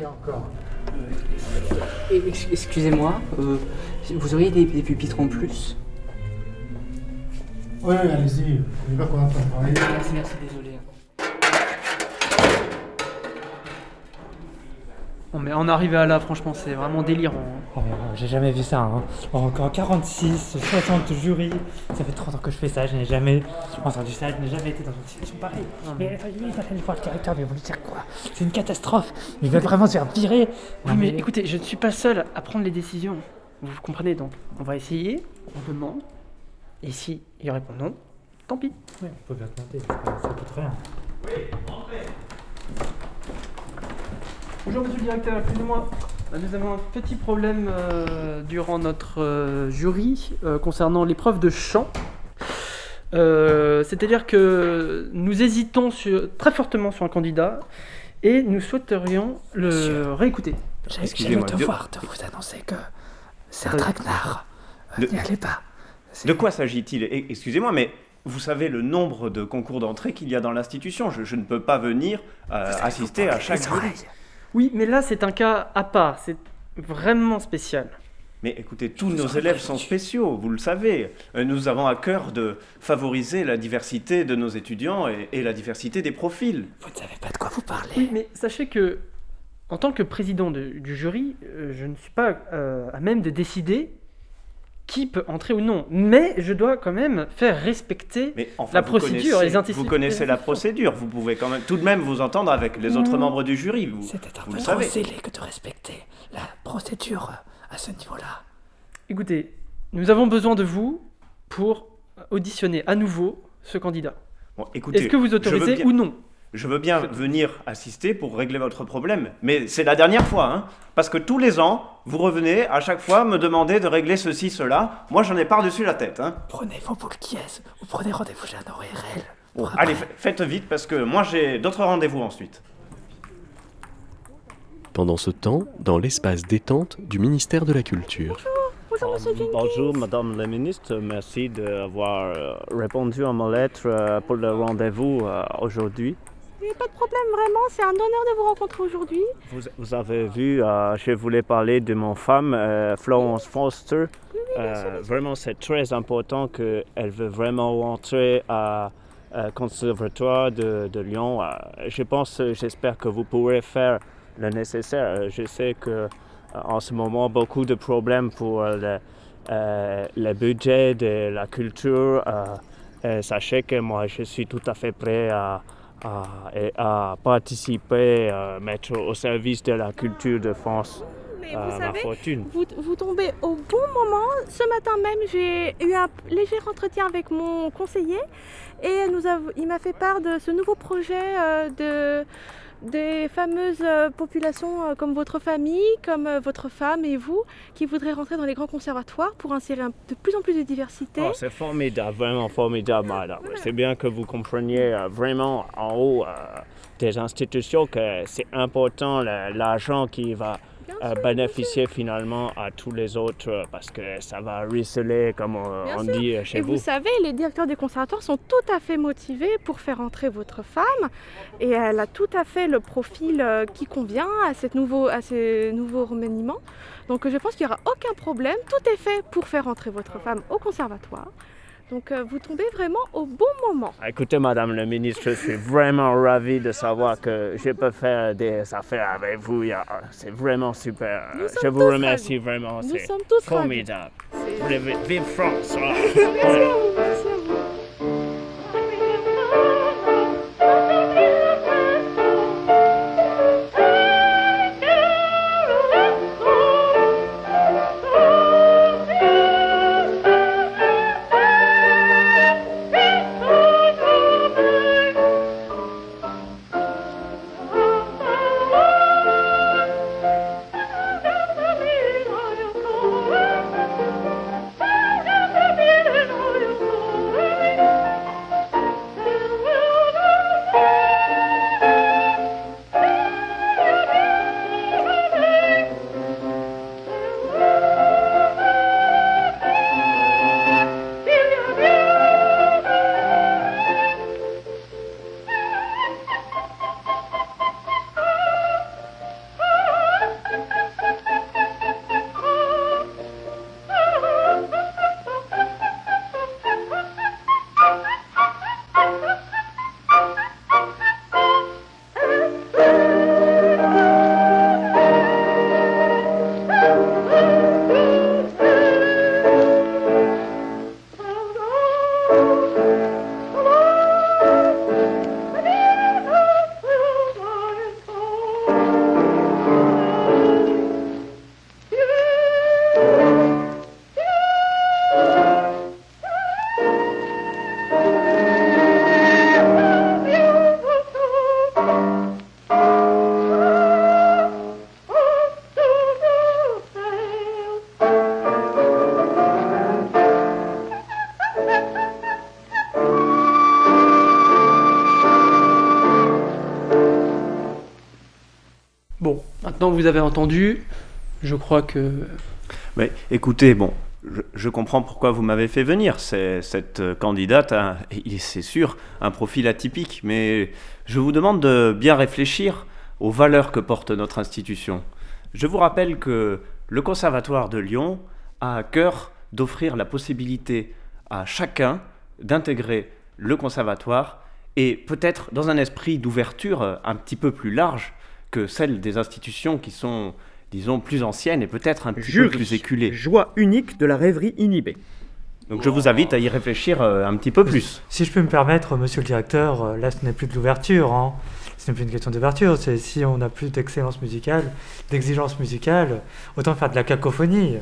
Et encore. Ex- Excusez-moi, euh, vous auriez des, des pupitres en plus? Ouais, allez-y. On y va qu'on va pas travailler. Merci, merci, désolé. Non, mais en arriver à là, franchement, c'est vraiment délirant. hein. Oh, euh, j'ai jamais vu ça. Hein. En, en 46, 60 jurys, ça fait 30 ans que je fais ça, je n'ai jamais entendu ça, je n'ai jamais été dans une situation pareille. Mais enfin, il va aller voir le directeur, mais ils vont lui dire quoi? C'est une catastrophe. Ils veulent vraiment se faire virer. Oui, mais écoutez, je ne suis pas seul à prendre les décisions. Vous comprenez donc On va essayer, on demande. Et si il répond non, tant pis. Ouais, on peut bien tenter, ça, ça coûte rien. Bonjour monsieur le directeur, excusez-moi. Nous avons un petit problème euh, durant notre euh, jury euh, concernant l'épreuve de chant. Euh, C'est-à-dire que nous hésitons sur- très fortement sur un candidat et nous souhaiterions le Monsieur. réécouter. J'ai le Excusez-moi, de- devoir de vous annoncer que c'est un traquenard. De- N'y allez pas. De quoi s'agit-il? Eh, Excusez-moi, mais vous savez le nombre de concours d'entrée qu'il y a dans l'institution. Je, je ne peux pas venir euh, assister à chaque jury. Oui, mais là c'est un cas à part, c'est vraiment spécial. Mais écoutez, tous nos élèves sont spéciaux, vous le savez. Euh, Nous avons à cœur de favoriser la diversité de nos étudiants et, et la diversité des profils. Vous ne savez pas de quoi vous parlez. Oui, mais sachez que, en tant que président de- du jury, euh, je ne suis pas euh, à même de décider qui peut entrer ou non. Mais je dois quand même faire respecter Mais enfin, la procédure et les. Vous connaissez la procédure, vous pouvez quand même tout de même vous entendre avec les autres Mmh. membres du jury. Vous, C'était un vous peu trop scellé que de respecter la procédure à ce niveau-là. Écoutez, nous avons besoin de vous pour auditionner à nouveau ce candidat. Bon, Est-ce que vous autorisez bien- ou non Je veux bien venir assister pour régler votre problème, mais c'est la dernière fois, hein, parce que tous les ans, vous revenez à chaque fois me demander de régler ceci, cela. Moi, j'en ai par-dessus la tête. Hein. Prenez vos boules qui ou prenez rendez-vous chez un ORL. Bon, allez, fa- faites vite, parce que moi, j'ai d'autres rendez-vous ensuite. Pendant ce temps, dans l'espace détente du ministère de la Culture. Bonjour monsieur Jenkins. Bonjour Madame la Ministre, merci d'avoir euh, répondu à ma lettre euh, pour le rendez-vous pas de problème, vraiment, c'est un honneur de vous rencontrer aujourd'hui. Vous, vous avez vu, euh, je voulais parler de mon femme, euh, Florence Foster. Euh, vraiment, c'est très important qu'elle veut vraiment rentrer à, Conservatoire de, de Lyon. Je pense, j'espère que vous pourrez faire le nécessaire. Je sais que en ce moment, beaucoup de problèmes pour le, le budget de la culture. Sachez que moi, je suis tout à fait prêt à, à, et à participer, euh, mettre au service de la culture de France Mais euh, vous ma savez, fortune. vous, vous tombez au bon moment. Ce matin même, j'ai eu un léger entretien avec mon conseiller et nous il m'a fait part de ce nouveau projet euh, de des fameuses euh, populations euh, comme votre famille, comme euh, votre femme et vous, qui voudraient rentrer dans les grands conservatoires pour insérer de plus en plus de diversité? Oh, c'est formidable, vraiment formidable, madame. C'est bien que vous compreniez vraiment en haut euh, des institutions que c'est important l'argent qui va bénéficier finalement à tous les autres euh, parce que ça va ruisseler, comme on, dit euh, chez et vous. vous savez, les directeurs des conservatoires sont tout à fait motivés pour faire entrer votre femme et elle a tout à fait le profil euh, qui convient à, cette nouveau, à ces nouveaux remaniements. Donc je pense qu'il n'y aura aucun problème. Tout est fait pour faire entrer votre femme au conservatoire. Donc euh, vous tombez vraiment au bon moment. Écoutez, Madame le ministre, je suis vraiment ravi de savoir que je peux faire des affaires avec vous. C'est vraiment super. Je vous remercie ravis. vraiment. Nous sommes tous formidable. Vive, France! ah. Merci à vous, merci à vous. Vous avez entendu. Je crois que Mais écoutez, bon, je, je comprends pourquoi vous m'avez fait venir. Cette euh, candidate a, c'est sûr, un profil atypique, mais je vous demande de bien réfléchir aux valeurs que porte notre institution. Je vous rappelle que le Conservatoire de Lyon a à cœur d'offrir la possibilité à chacun d'intégrer le conservatoire et peut-être dans un esprit d'ouverture euh, un petit peu plus large que celle des institutions qui sont, disons, plus anciennes et peut-être un petit peu plus éculées. Joie unique de la rêverie inhibée. Donc je vous invite à y réfléchir euh, un petit peu plus. Si je peux me permettre, monsieur le directeur, euh, là ce n'est plus de l'ouverture. Hein. Ce n'est plus une question d'ouverture. C'est si on n'a plus d'excellence musicale, d'exigence musicale, autant faire de la cacophonie.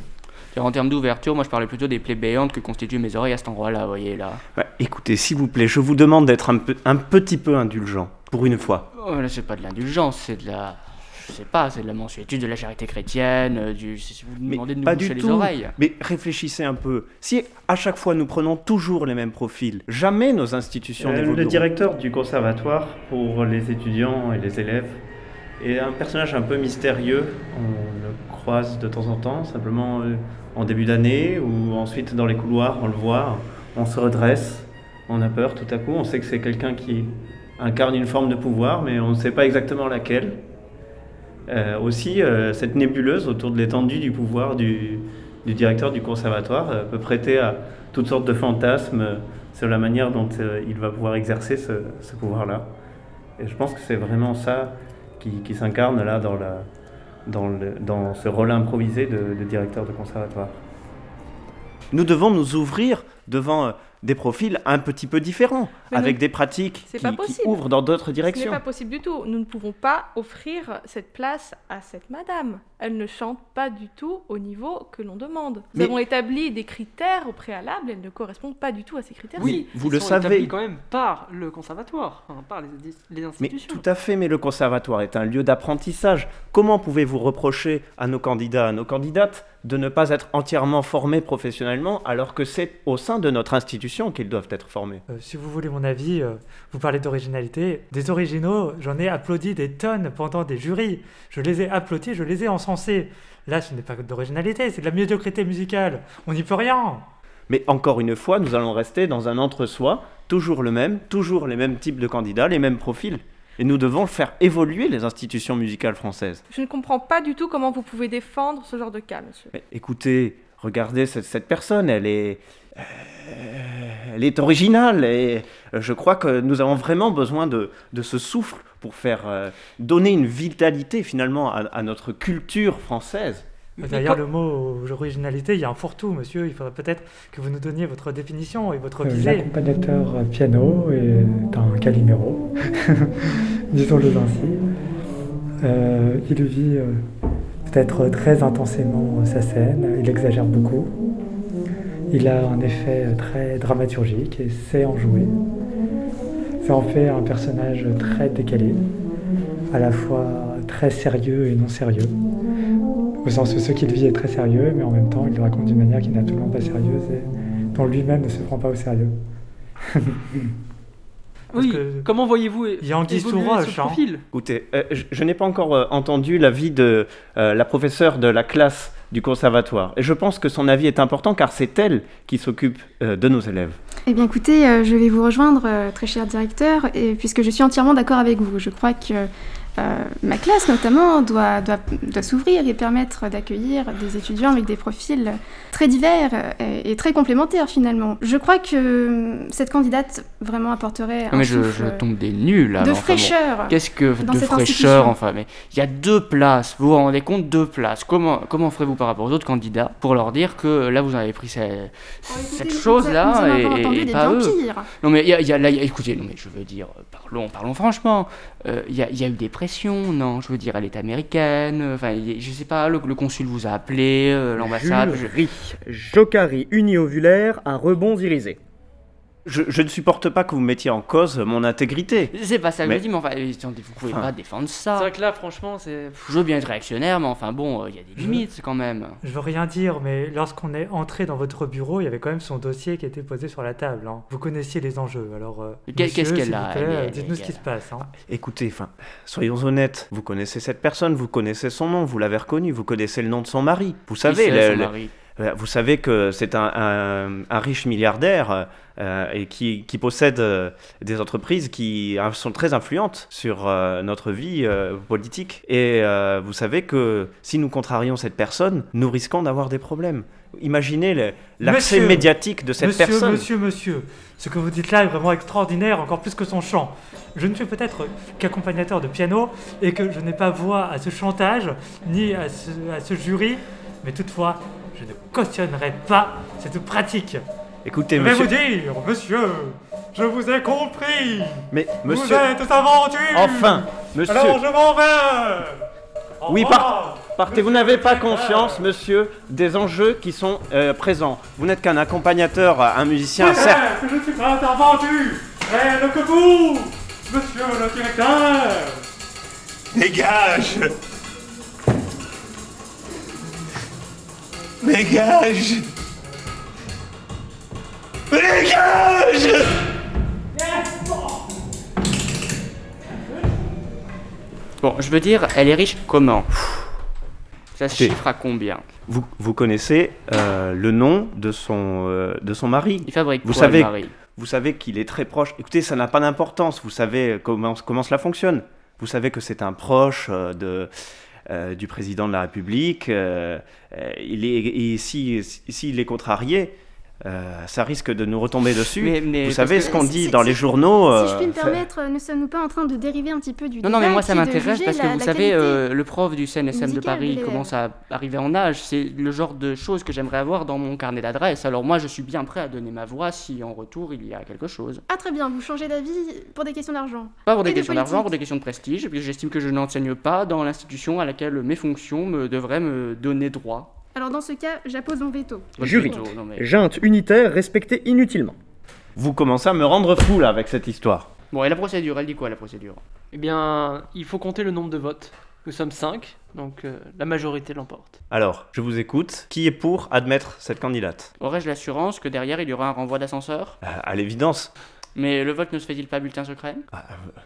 En termes d'ouverture, moi je parlais plutôt des plaies béantes que constituent mes oreilles à cet endroit-là, vous voyez là. Bah, écoutez, s'il vous plaît, je vous demande d'être un, peu, un petit peu indulgent, pour une fois. Oh, là, c'est pas de l'indulgence, c'est de la. Je sais pas, c'est de la mensuétude, de la charité chrétienne, euh, du. Si vous nous demandez de nous Pas boucher du les tout. oreilles. Mais réfléchissez un peu. Si à chaque fois nous prenons toujours les mêmes profils, jamais nos institutions Euh, le directeur du conservatoire pour les étudiants et les élèves est un personnage un peu mystérieux. On le croise de temps en temps, simplement euh, en début d'année ou ensuite dans les couloirs, on le voit, on se redresse, on a peur tout à coup, on sait que c'est quelqu'un qui incarne une forme de pouvoir, mais on ne sait pas exactement laquelle. Euh, aussi, euh, cette nébuleuse autour de l'étendue du pouvoir du, directeur du conservatoire euh, peut prêter à toutes sortes de fantasmes sur la manière dont il va pouvoir exercer ce, ce pouvoir-là. Et je pense que c'est vraiment ça qui, qui s'incarne là dans, la, dans, le- dans ce rôle improvisé de, de directeur de conservatoire. Nous devons nous ouvrir devant euh, des profils un petit peu différents, Mais avec des pratiques qui, qui possible. ouvrent dans d'autres Ce n'est directions. pas possible du tout. Nous ne pouvons pas offrir cette place à cette madame. Elle ne chante pas du tout au niveau que l'on demande. Nous Mais- avons établi des critères au préalable, elle ne correspond pas du tout à ces critères. Oui, vous Ils le sont savez. quand même par le conservatoire, par les, les Mais institutions. tout à fait, mais le conservatoire est un lieu d'apprentissage. Comment pouvez-vous reprocher à nos candidats, à nos candidates, de ne pas être entièrement formés professionnellement alors que c'est au sein de notre institution qu'ils doivent être formés? Euh, si vous voulez mon avis, euh, vous parlez d'originalité. Des originaux, j'en ai applaudi des tonnes pendant des jurys. Je les ai applaudis, je les ai Là, ce n'est pas d'originalité, c'est de la médiocrité musicale. On n'y peut rien. Mais encore une fois, nous allons rester dans un entre-soi, toujours le même, toujours les mêmes types de candidats, les mêmes profils. Et nous devons faire évoluer les institutions musicales françaises. Je ne comprends pas du tout comment vous pouvez défendre ce genre de cas, monsieur. Mais écoutez, regardez cette, cette personne, elle est, elle est originale et euh, je crois que nous avons vraiment besoin de, de ce souffle pour faire euh, donner une vitalité finalement à, à notre culture française. Derrière le mot originalité, il y a un fourre-tout, monsieur. Il faudrait peut-être que vous nous donniez votre définition et votre Euh, visée. L'accompagnateur piano est un calimero, disons-le ainsi. Euh, il vit euh, peut-être très intensément sa scène, il exagère beaucoup. Il a un effet très dramaturgique et sait en jouer. Ça en fait un personnage très décalé, à la fois très sérieux et non sérieux. Au sens où ce qu'il vit est très sérieux, mais en même temps il le raconte d'une manière qui n'est absolument pas sérieuse et dont lui-même ne se prend pas au sérieux. Oui, comment voyez-vous Il y a Anguille sous roche, hein? Écoutez, euh, je, je n'ai pas encore euh, entendu l'avis de euh, la professeure de la classe du conservatoire. Et je pense que son avis est important car c'est elle qui s'occupe euh, de nos élèves. Eh bien écoutez, euh, je vais vous rejoindre, euh, très cher directeur, et puisque je suis entièrement d'accord avec vous. Je crois que euh, ma classe notamment doit, doit, doit s'ouvrir et permettre d'accueillir des étudiants avec des profils très divers et, et très complémentaires finalement. Je crois que euh, cette candidate vraiment apporterait un mais je, tombe des nuls là. de bon, fraîcheur Qu'est-ce que dans de cette fraîcheur enfin mais il y a deux places. Vous vous rendez compte deux places. Comment comment ferez-vous par rapport aux autres candidats pour leur dire que là vous avez pris cette, cette nous chose là et, entendu et des pas eux. Non mais il y a, il y a là il y a- écoutez non mais je veux dire euh, parlons parlons franchement. Euh, Il y, y a eu des non je veux dire elle est américaine. euh, Enfin je sais pas le, le consul vous a appelé euh, l'ambassade. je- Jury. Jocari uniovulaire à rebonds irisés. Je, je ne supporte pas que vous mettiez en cause mon intégrité. C'est pas ça que Mais- je dis mais enfin vous pouvez Enfin. pas défendre ça. C'est vrai que là, franchement, c'est. Je veux bien être réactionnaire, mais enfin bon, euh, il y a des limites quand même. Je veux rien dire, mais lorsqu'on est entré dans votre bureau, il y avait quand même son dossier qui était posé sur la table. hein. Vous connaissiez les enjeux, alors euh, Qu'est- qu'est-ce qu'elle a euh, Dites-nous ce qui se passe. hein. Écoutez, enfin, soyons honnêtes, vous connaissez cette personne, vous connaissez son nom, vous l'avez reconnu, vous connaissez le nom de son mari. Vous savez, le- son le- mari vous savez que c'est un, un- un riche milliardaire euh, et qui, qui possède euh, des entreprises qui euh, sont très influentes sur euh, notre vie euh, politique. Et euh, vous savez que si nous contrarions cette personne, nous risquons d'avoir des problèmes. Imaginez l'accès médiatique de cette monsieur, personne. Monsieur, monsieur, ce que vous dites là est vraiment extraordinaire, encore plus que son chant. Je ne suis peut-être qu'accompagnateur de piano et que je n'ai pas voix à ce chantage ni à ce, à ce jury, mais toutefois, je ne cautionnerai pas cette pratique. Écoutez, je vais monsieur- vous dire, monsieur, je vous ai compris. Mais Vous monsieur. êtes aventure. Enfin, monsieur. Alors je m'en vais. Au Oui, par- partez, vous n'avez pas conscience, monsieur, des enjeux qui sont euh, présents. Vous n'êtes qu'un accompagnateur, un musicien, certes. Que je ne suis pas interventu, mais que vous, monsieur le directeur. Dégage Dégage Dégage Bon, je veux dire, elle est riche comment? Ça se chiffre à combien? Vous, vous connaissez euh, le nom de son, euh, de son mari? Il fabrique vous quoi, savez, le mari? Vous savez qu'il est très proche. Écoutez, ça n'a pas d'importance. Vous savez comment, comment cela fonctionne? Vous savez que c'est un proche euh, de, euh, du président de la République. euh, euh, et si, s'il est contrarié, euh, ça risque de nous retomber dessus. Mais- mais Vous savez ce qu'on dit dans les journaux. Si je puis euh, me permettre, ne sommes-nous pas en train de dériver un petit peu du Non, non, mais débat moi ça m'intéresse parce que la- vous la savez, euh, le prof du CNSM de musicale de Paris commence à arriver en âge. C'est le genre de choses que j'aimerais avoir dans mon carnet d'adresse. Alors moi, je suis bien prêt à donner ma voix si en retour il y a quelque chose. Ah très bien, vous changez d'avis pour des questions d'argent. Pas pour des Et questions d'argent, pour des questions de prestige, et puis j'estime que je n'enseigne pas dans l'institution à laquelle mes fonctions me devraient me donner droit. Alors dans ce cas, j'appose mon veto. Jury. Plutôt, non, mais- Junte unitaire respectée inutilement. Vous commencez à me rendre fou là avec cette histoire. Bon, et la procédure, elle dit quoi la procédure? Eh bien, il faut compter le nombre de votes. Nous sommes 5, donc euh, la majorité l'emporte. Alors, je vous écoute. Qui est pour admettre cette candidate? Aurais-je l'assurance que derrière il y aura un renvoi d'ascenseur? Euh, À l'évidence, Mais le vote ne se fait-il pas bulletin secret?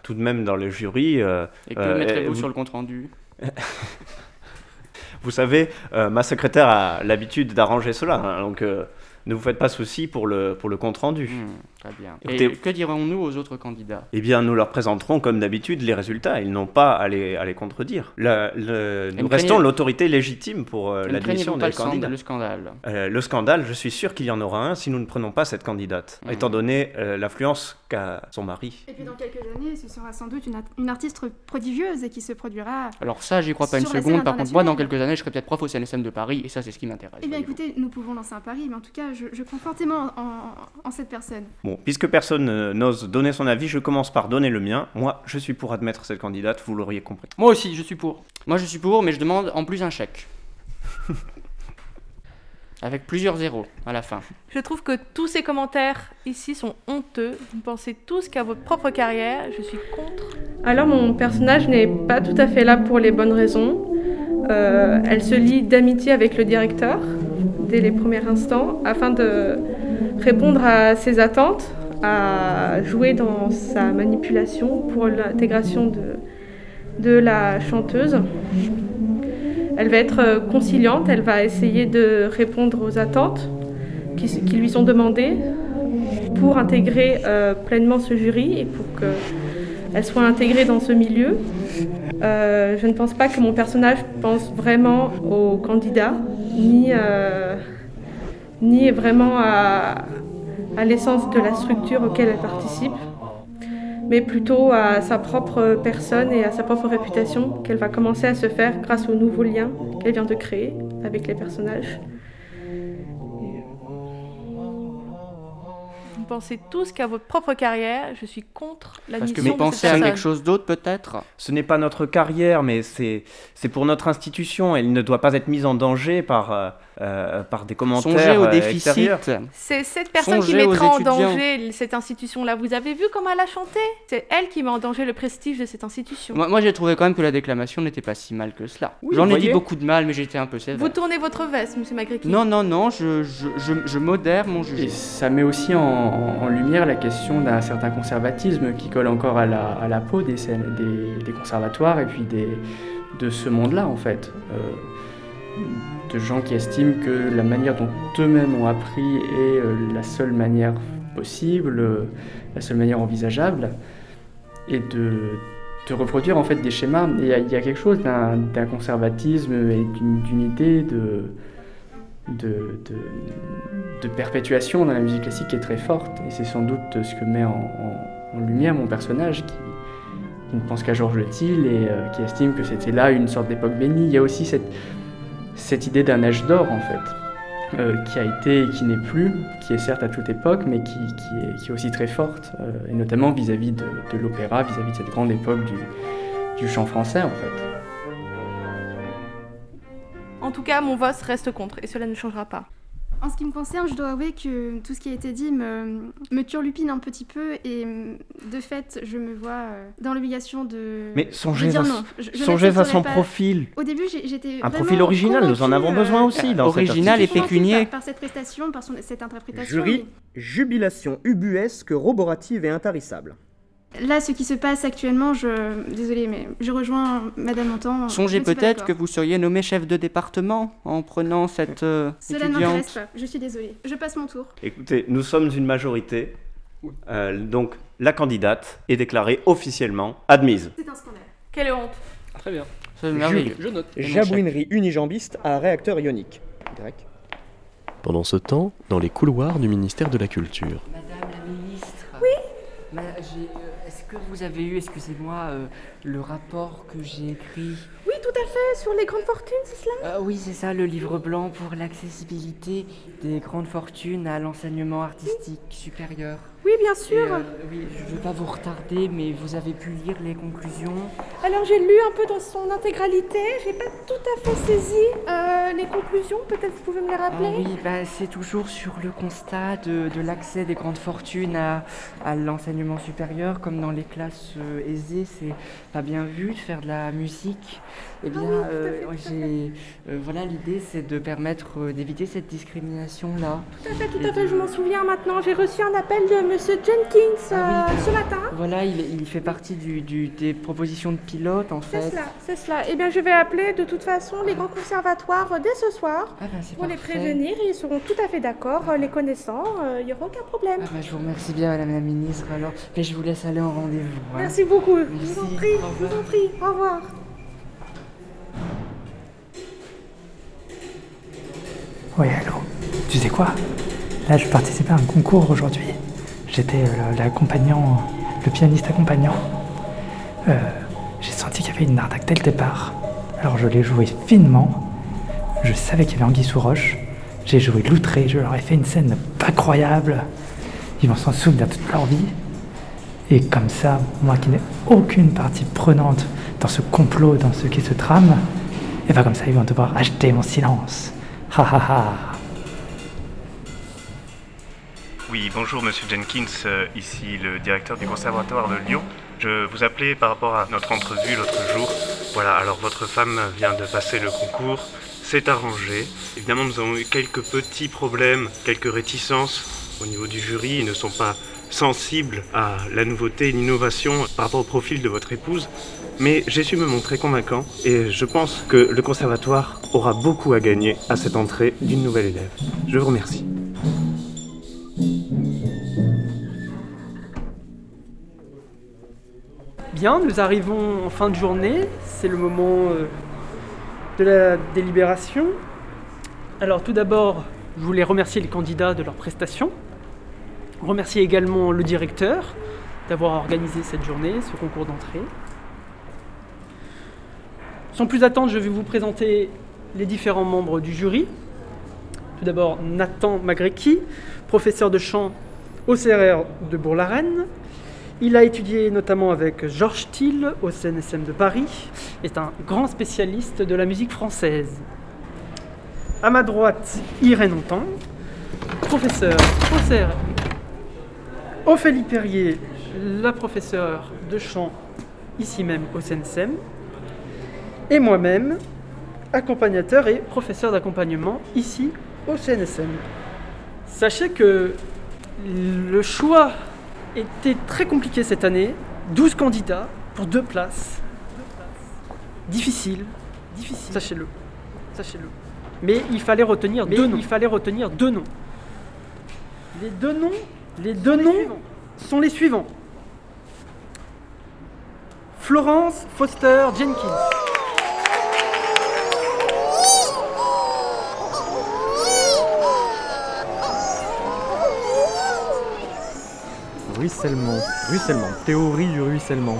Tout de même dans le jury. euh, Et que euh, mettrez-vous vous- sur le compte rendu Vous savez, euh, ma secrétaire a l'habitude d'arranger cela, hein, donc euh, ne vous faites pas souci pour le, pour le compte rendu. Très bien. Écoutez- Et que dirons-nous aux autres candidats? Eh bien, nous leur présenterons comme d'habitude les résultats. Ils n'ont pas à les, à les contredire. La- le- Et nous restons craignez- l'autorité légitime pour euh, l'admission des candidats. le scandale? Euh, le scandale, je suis sûr qu'il y en aura un si nous ne prenons pas cette candidate, Mhm. étant donné euh, l'influence qu'a son mari. Et puis dans quelques années, ce sera sans doute une, artiste prodigieuse et qui se produira. Alors ça, j'y crois pas une seconde. Par contre, moi, dans quelques années, je serai peut-être prof au CNSM de Paris, et ça, c'est ce qui m'intéresse. Eh bien écoutez, nous pouvons lancer un pari, mais en tout cas, je, je crois fortement en, en cette personne. Bon, puisque personne euh, n'ose donner son avis, je commence par donner le mien. Moi, je suis pour admettre cette candidate, vous l'auriez compris. Moi aussi, je suis pour. Moi, je suis pour, mais je demande en plus un chèque. Avec plusieurs zéros à la fin. Je trouve que tous ces commentaires ici sont honteux. Vous pensez tous qu'à votre propre carrière. Je suis contre. Alors mon personnage n'est pas tout à fait là pour les bonnes raisons. Euh, elle se lie d'amitié avec le directeur dès les premiers instants afin de répondre à ses attentes, à jouer dans sa manipulation pour l'intégration de, de la chanteuse. Elle va être euh, conciliante, elle va essayer de répondre aux attentes qui, lui sont demandées pour intégrer euh, pleinement ce jury et pour qu'elle soit intégrée dans ce milieu. Euh, je ne pense pas que mon personnage pense vraiment aux candidats, ni, euh, ni vraiment à, à l'essence de la structure auquel elle participe, mais plutôt à sa propre personne et à sa propre réputation qu'elle va commencer à se faire grâce aux nouveaux liens qu'elle vient de créer avec les personnages. Vous pensez tous qu'à votre propre carrière, je suis contre la Parce que vous pensez à quelque chose d'autre, peut-être? Ce n'est pas notre carrière, mais c'est c'est pour notre institution. Elle ne doit pas être mise en danger par, euh, euh, par des commentaires Songez au euh, déficit. C'est cette personne qui Songez mettra en danger cette institution-là. Vous avez vu comment elle a chanté? C'est elle qui met en danger le prestige de cette institution. Moi, moi, j'ai trouvé quand même que la déclamation n'était pas si mal que cela. Oui, J'en ai dit beaucoup de mal, mais j'étais un peu sévère. Vous tournez votre veste, monsieur Magreki. Non, non, non, je, je, je, je modère mon jugement. Et ça met aussi en, en- lumière la question d'un certain conservatisme qui colle encore à la, peau des, conservatoires et puis de ce monde-là, en fait. Euh, de gens qui estiment que la manière dont eux-mêmes ont appris est euh, la seule manière possible, euh, la seule manière envisageable, et de, reproduire en fait des schémas. Il y a- quelque chose d'un conservatisme et d'une idée de, de, perpétuation dans la musique classique est très forte. Et c'est sans doute ce que met en, lumière mon personnage qui, ne pense qu'à Georges Thiel et euh, qui estime que c'était là une sorte d'époque bénie. Il y a aussi cette, idée d'un âge d'or en fait, euh, qui a été et qui n'est plus, qui est certes à toute époque, mais qui, est, aussi très forte, euh, et notamment vis-à-vis de, l'opéra, vis-à-vis de cette grande époque du chant français en fait. En tout cas, mon vote reste contre et cela ne changera pas. En ce qui me concerne, je dois avouer que tout ce qui a été dit me, me turlupine un petit peu et mm, de fait, je me vois euh, dans l'obligation de, Mais de songez dire à- non. Je- je songez à n'accepterai son pas. profil. Au début, j'étais Un profil original, nous en avons besoin euh, aussi cette original et pécunier. Par, par cette prestation, par son- cette interprétation. Jury, jubilation ubuesque, roborative et intarissable. Là, ce qui se passe actuellement, je. Désolée, mais je rejoins Madame Montan. Songez peut-être que vous seriez nommé chef de département en prenant cette euh, Cela ne m'intéresse étudiante. pas, je suis désolée. Je passe mon tour. Écoutez, nous sommes une majorité. Euh, donc, la candidate est déclarée officiellement admise. C'est un scandale. Quelle honte Très bien. C'est merveilleux. Je note. Jabouinerie unijambiste à réacteur ionique. Grec. Pendant ce temps, dans les couloirs du ministère de la Culture. Madame la ministre. Oui Ma- j'ai, Est-ce que vous avez eu, excusez-moi, euh, le rapport que j'ai écrit Oui, tout à fait, sur les grandes fortunes, c'est cela? Euh, Oui, c'est ça, le livre blanc pour l'accessibilité des grandes fortunes à l'enseignement artistique supérieur. Oui, bien sûr. Et, euh, oui, je ne veux pas vous retarder, mais vous avez pu lire les conclusions. Alors j'ai lu un peu dans son intégralité, j'ai pas tout à fait saisi euh, les conclusions, peut-être vous pouvez me les Ah rappeler? oui, bah, c'est toujours sur le constat de, de l'accès des grandes fortunes à, à l'enseignement supérieur, comme dans les classes euh, aisées, pas bien vu de faire de la musique. Eh bien, Ah à euh, j'ai, euh, voilà, l'idée, c'est de permettre euh, d'éviter cette discrimination-là. Tout à fait, tout à fait, je m'en souviens maintenant, j'ai reçu un appel de Monsieur Jenkins Ah ce matin. Voilà, il, il fait partie du, du- des propositions de pilote, en C'est fait. cela, c'est cela. Eh bien, je vais appeler de toute façon les grands conservatoires dès ce soir Ah ben, c'est pour les prévenir. Ils seront tout à fait d'accord, les connaissant, il n'y aura aucun problème. Ah bah, je vous remercie bien, Madame la Ministre. Alors, mais je vous laisse aller en rendez-vous. hein. Merci beaucoup, je vous en prie, je vous en prie. Au revoir. Oui, allô. Tu sais quoi? Là, je participais à un concours aujourd'hui. J'étais l'accompagnant, le pianiste accompagnant. Euh, J'ai senti qu'il y avait une arnaque dès le départ. Alors je l'ai joué finement. Je savais qu'il y avait Anguille sous roche. J'ai joué l'outré, je leur ai fait une scène pas croyable. Ils vont s'en souvenir toute leur vie. Et comme ça, moi qui n'ai aucune partie prenante dans ce complot, dans ce qui se trame, et bien comme ça, ils vont devoir acheter mon silence. Ha ha. Oui, bonjour Monsieur Jenkins, euh, ici le directeur du Conservatoire de Lyon. Je vous appelais par rapport à notre entrevue l'autre jour. Voilà, alors votre femme vient de passer le concours, c'est arrangé. Évidemment, nous avons eu quelques petits problèmes, quelques réticences au niveau du jury. Ils ne sont pas sensibles à la nouveauté et l'innovation par rapport au profil de votre épouse. Mais j'ai su me montrer convaincant et je pense que le conservatoire aura beaucoup à gagner à cette entrée d'une nouvelle élève. Je vous remercie. Bien, nous arrivons en fin de journée, c'est le moment euh, de la délibération. Alors tout d'abord, je voulais remercier les candidats de leur prestation, remercier également le directeur d'avoir organisé cette journée, ce concours d'entrée. Sans plus attendre, je vais vous présenter les différents membres du jury. Tout d'abord, Nathan Magrecki, professeur de chant au CRR de Bourg-la-Reine. Il a étudié notamment avec Georges Thiel au CNSM de Paris, est un grand spécialiste de la musique française. À ma droite, Irène Ontan, professeur au CRR. Ophélie Perrier, la professeure de chant ici même au CNSM. Et moi-même, accompagnateur et professeur d'accompagnement ici au CNSM. Sachez que le choix était très compliqué cette année. 12 candidats pour deux places. Difficile, difficile. Sachez-le, sachez-le. Mais il fallait retenir deux noms. Il fallait retenir deux noms. Les deux noms, les deux noms sont les suivants. Florence Foster Jenkins. Ruissellement, ruissellement, théorie du ruissellement.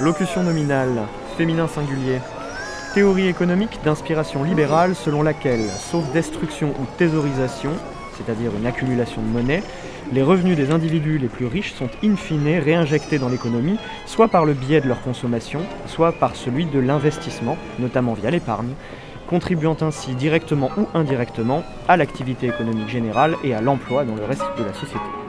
Locution nominale, féminin singulier. Théorie économique d'inspiration libérale selon laquelle, sauf destruction ou thésaurisation, c'est-à-dire une accumulation de monnaie, les revenus des individus les plus riches sont in fine réinjectés dans l'économie, soit par le biais de leur consommation, soit par celui de l'investissement, notamment via l'épargne, contribuant ainsi directement ou indirectement à l'activité économique générale et à l'emploi dans le reste de la société.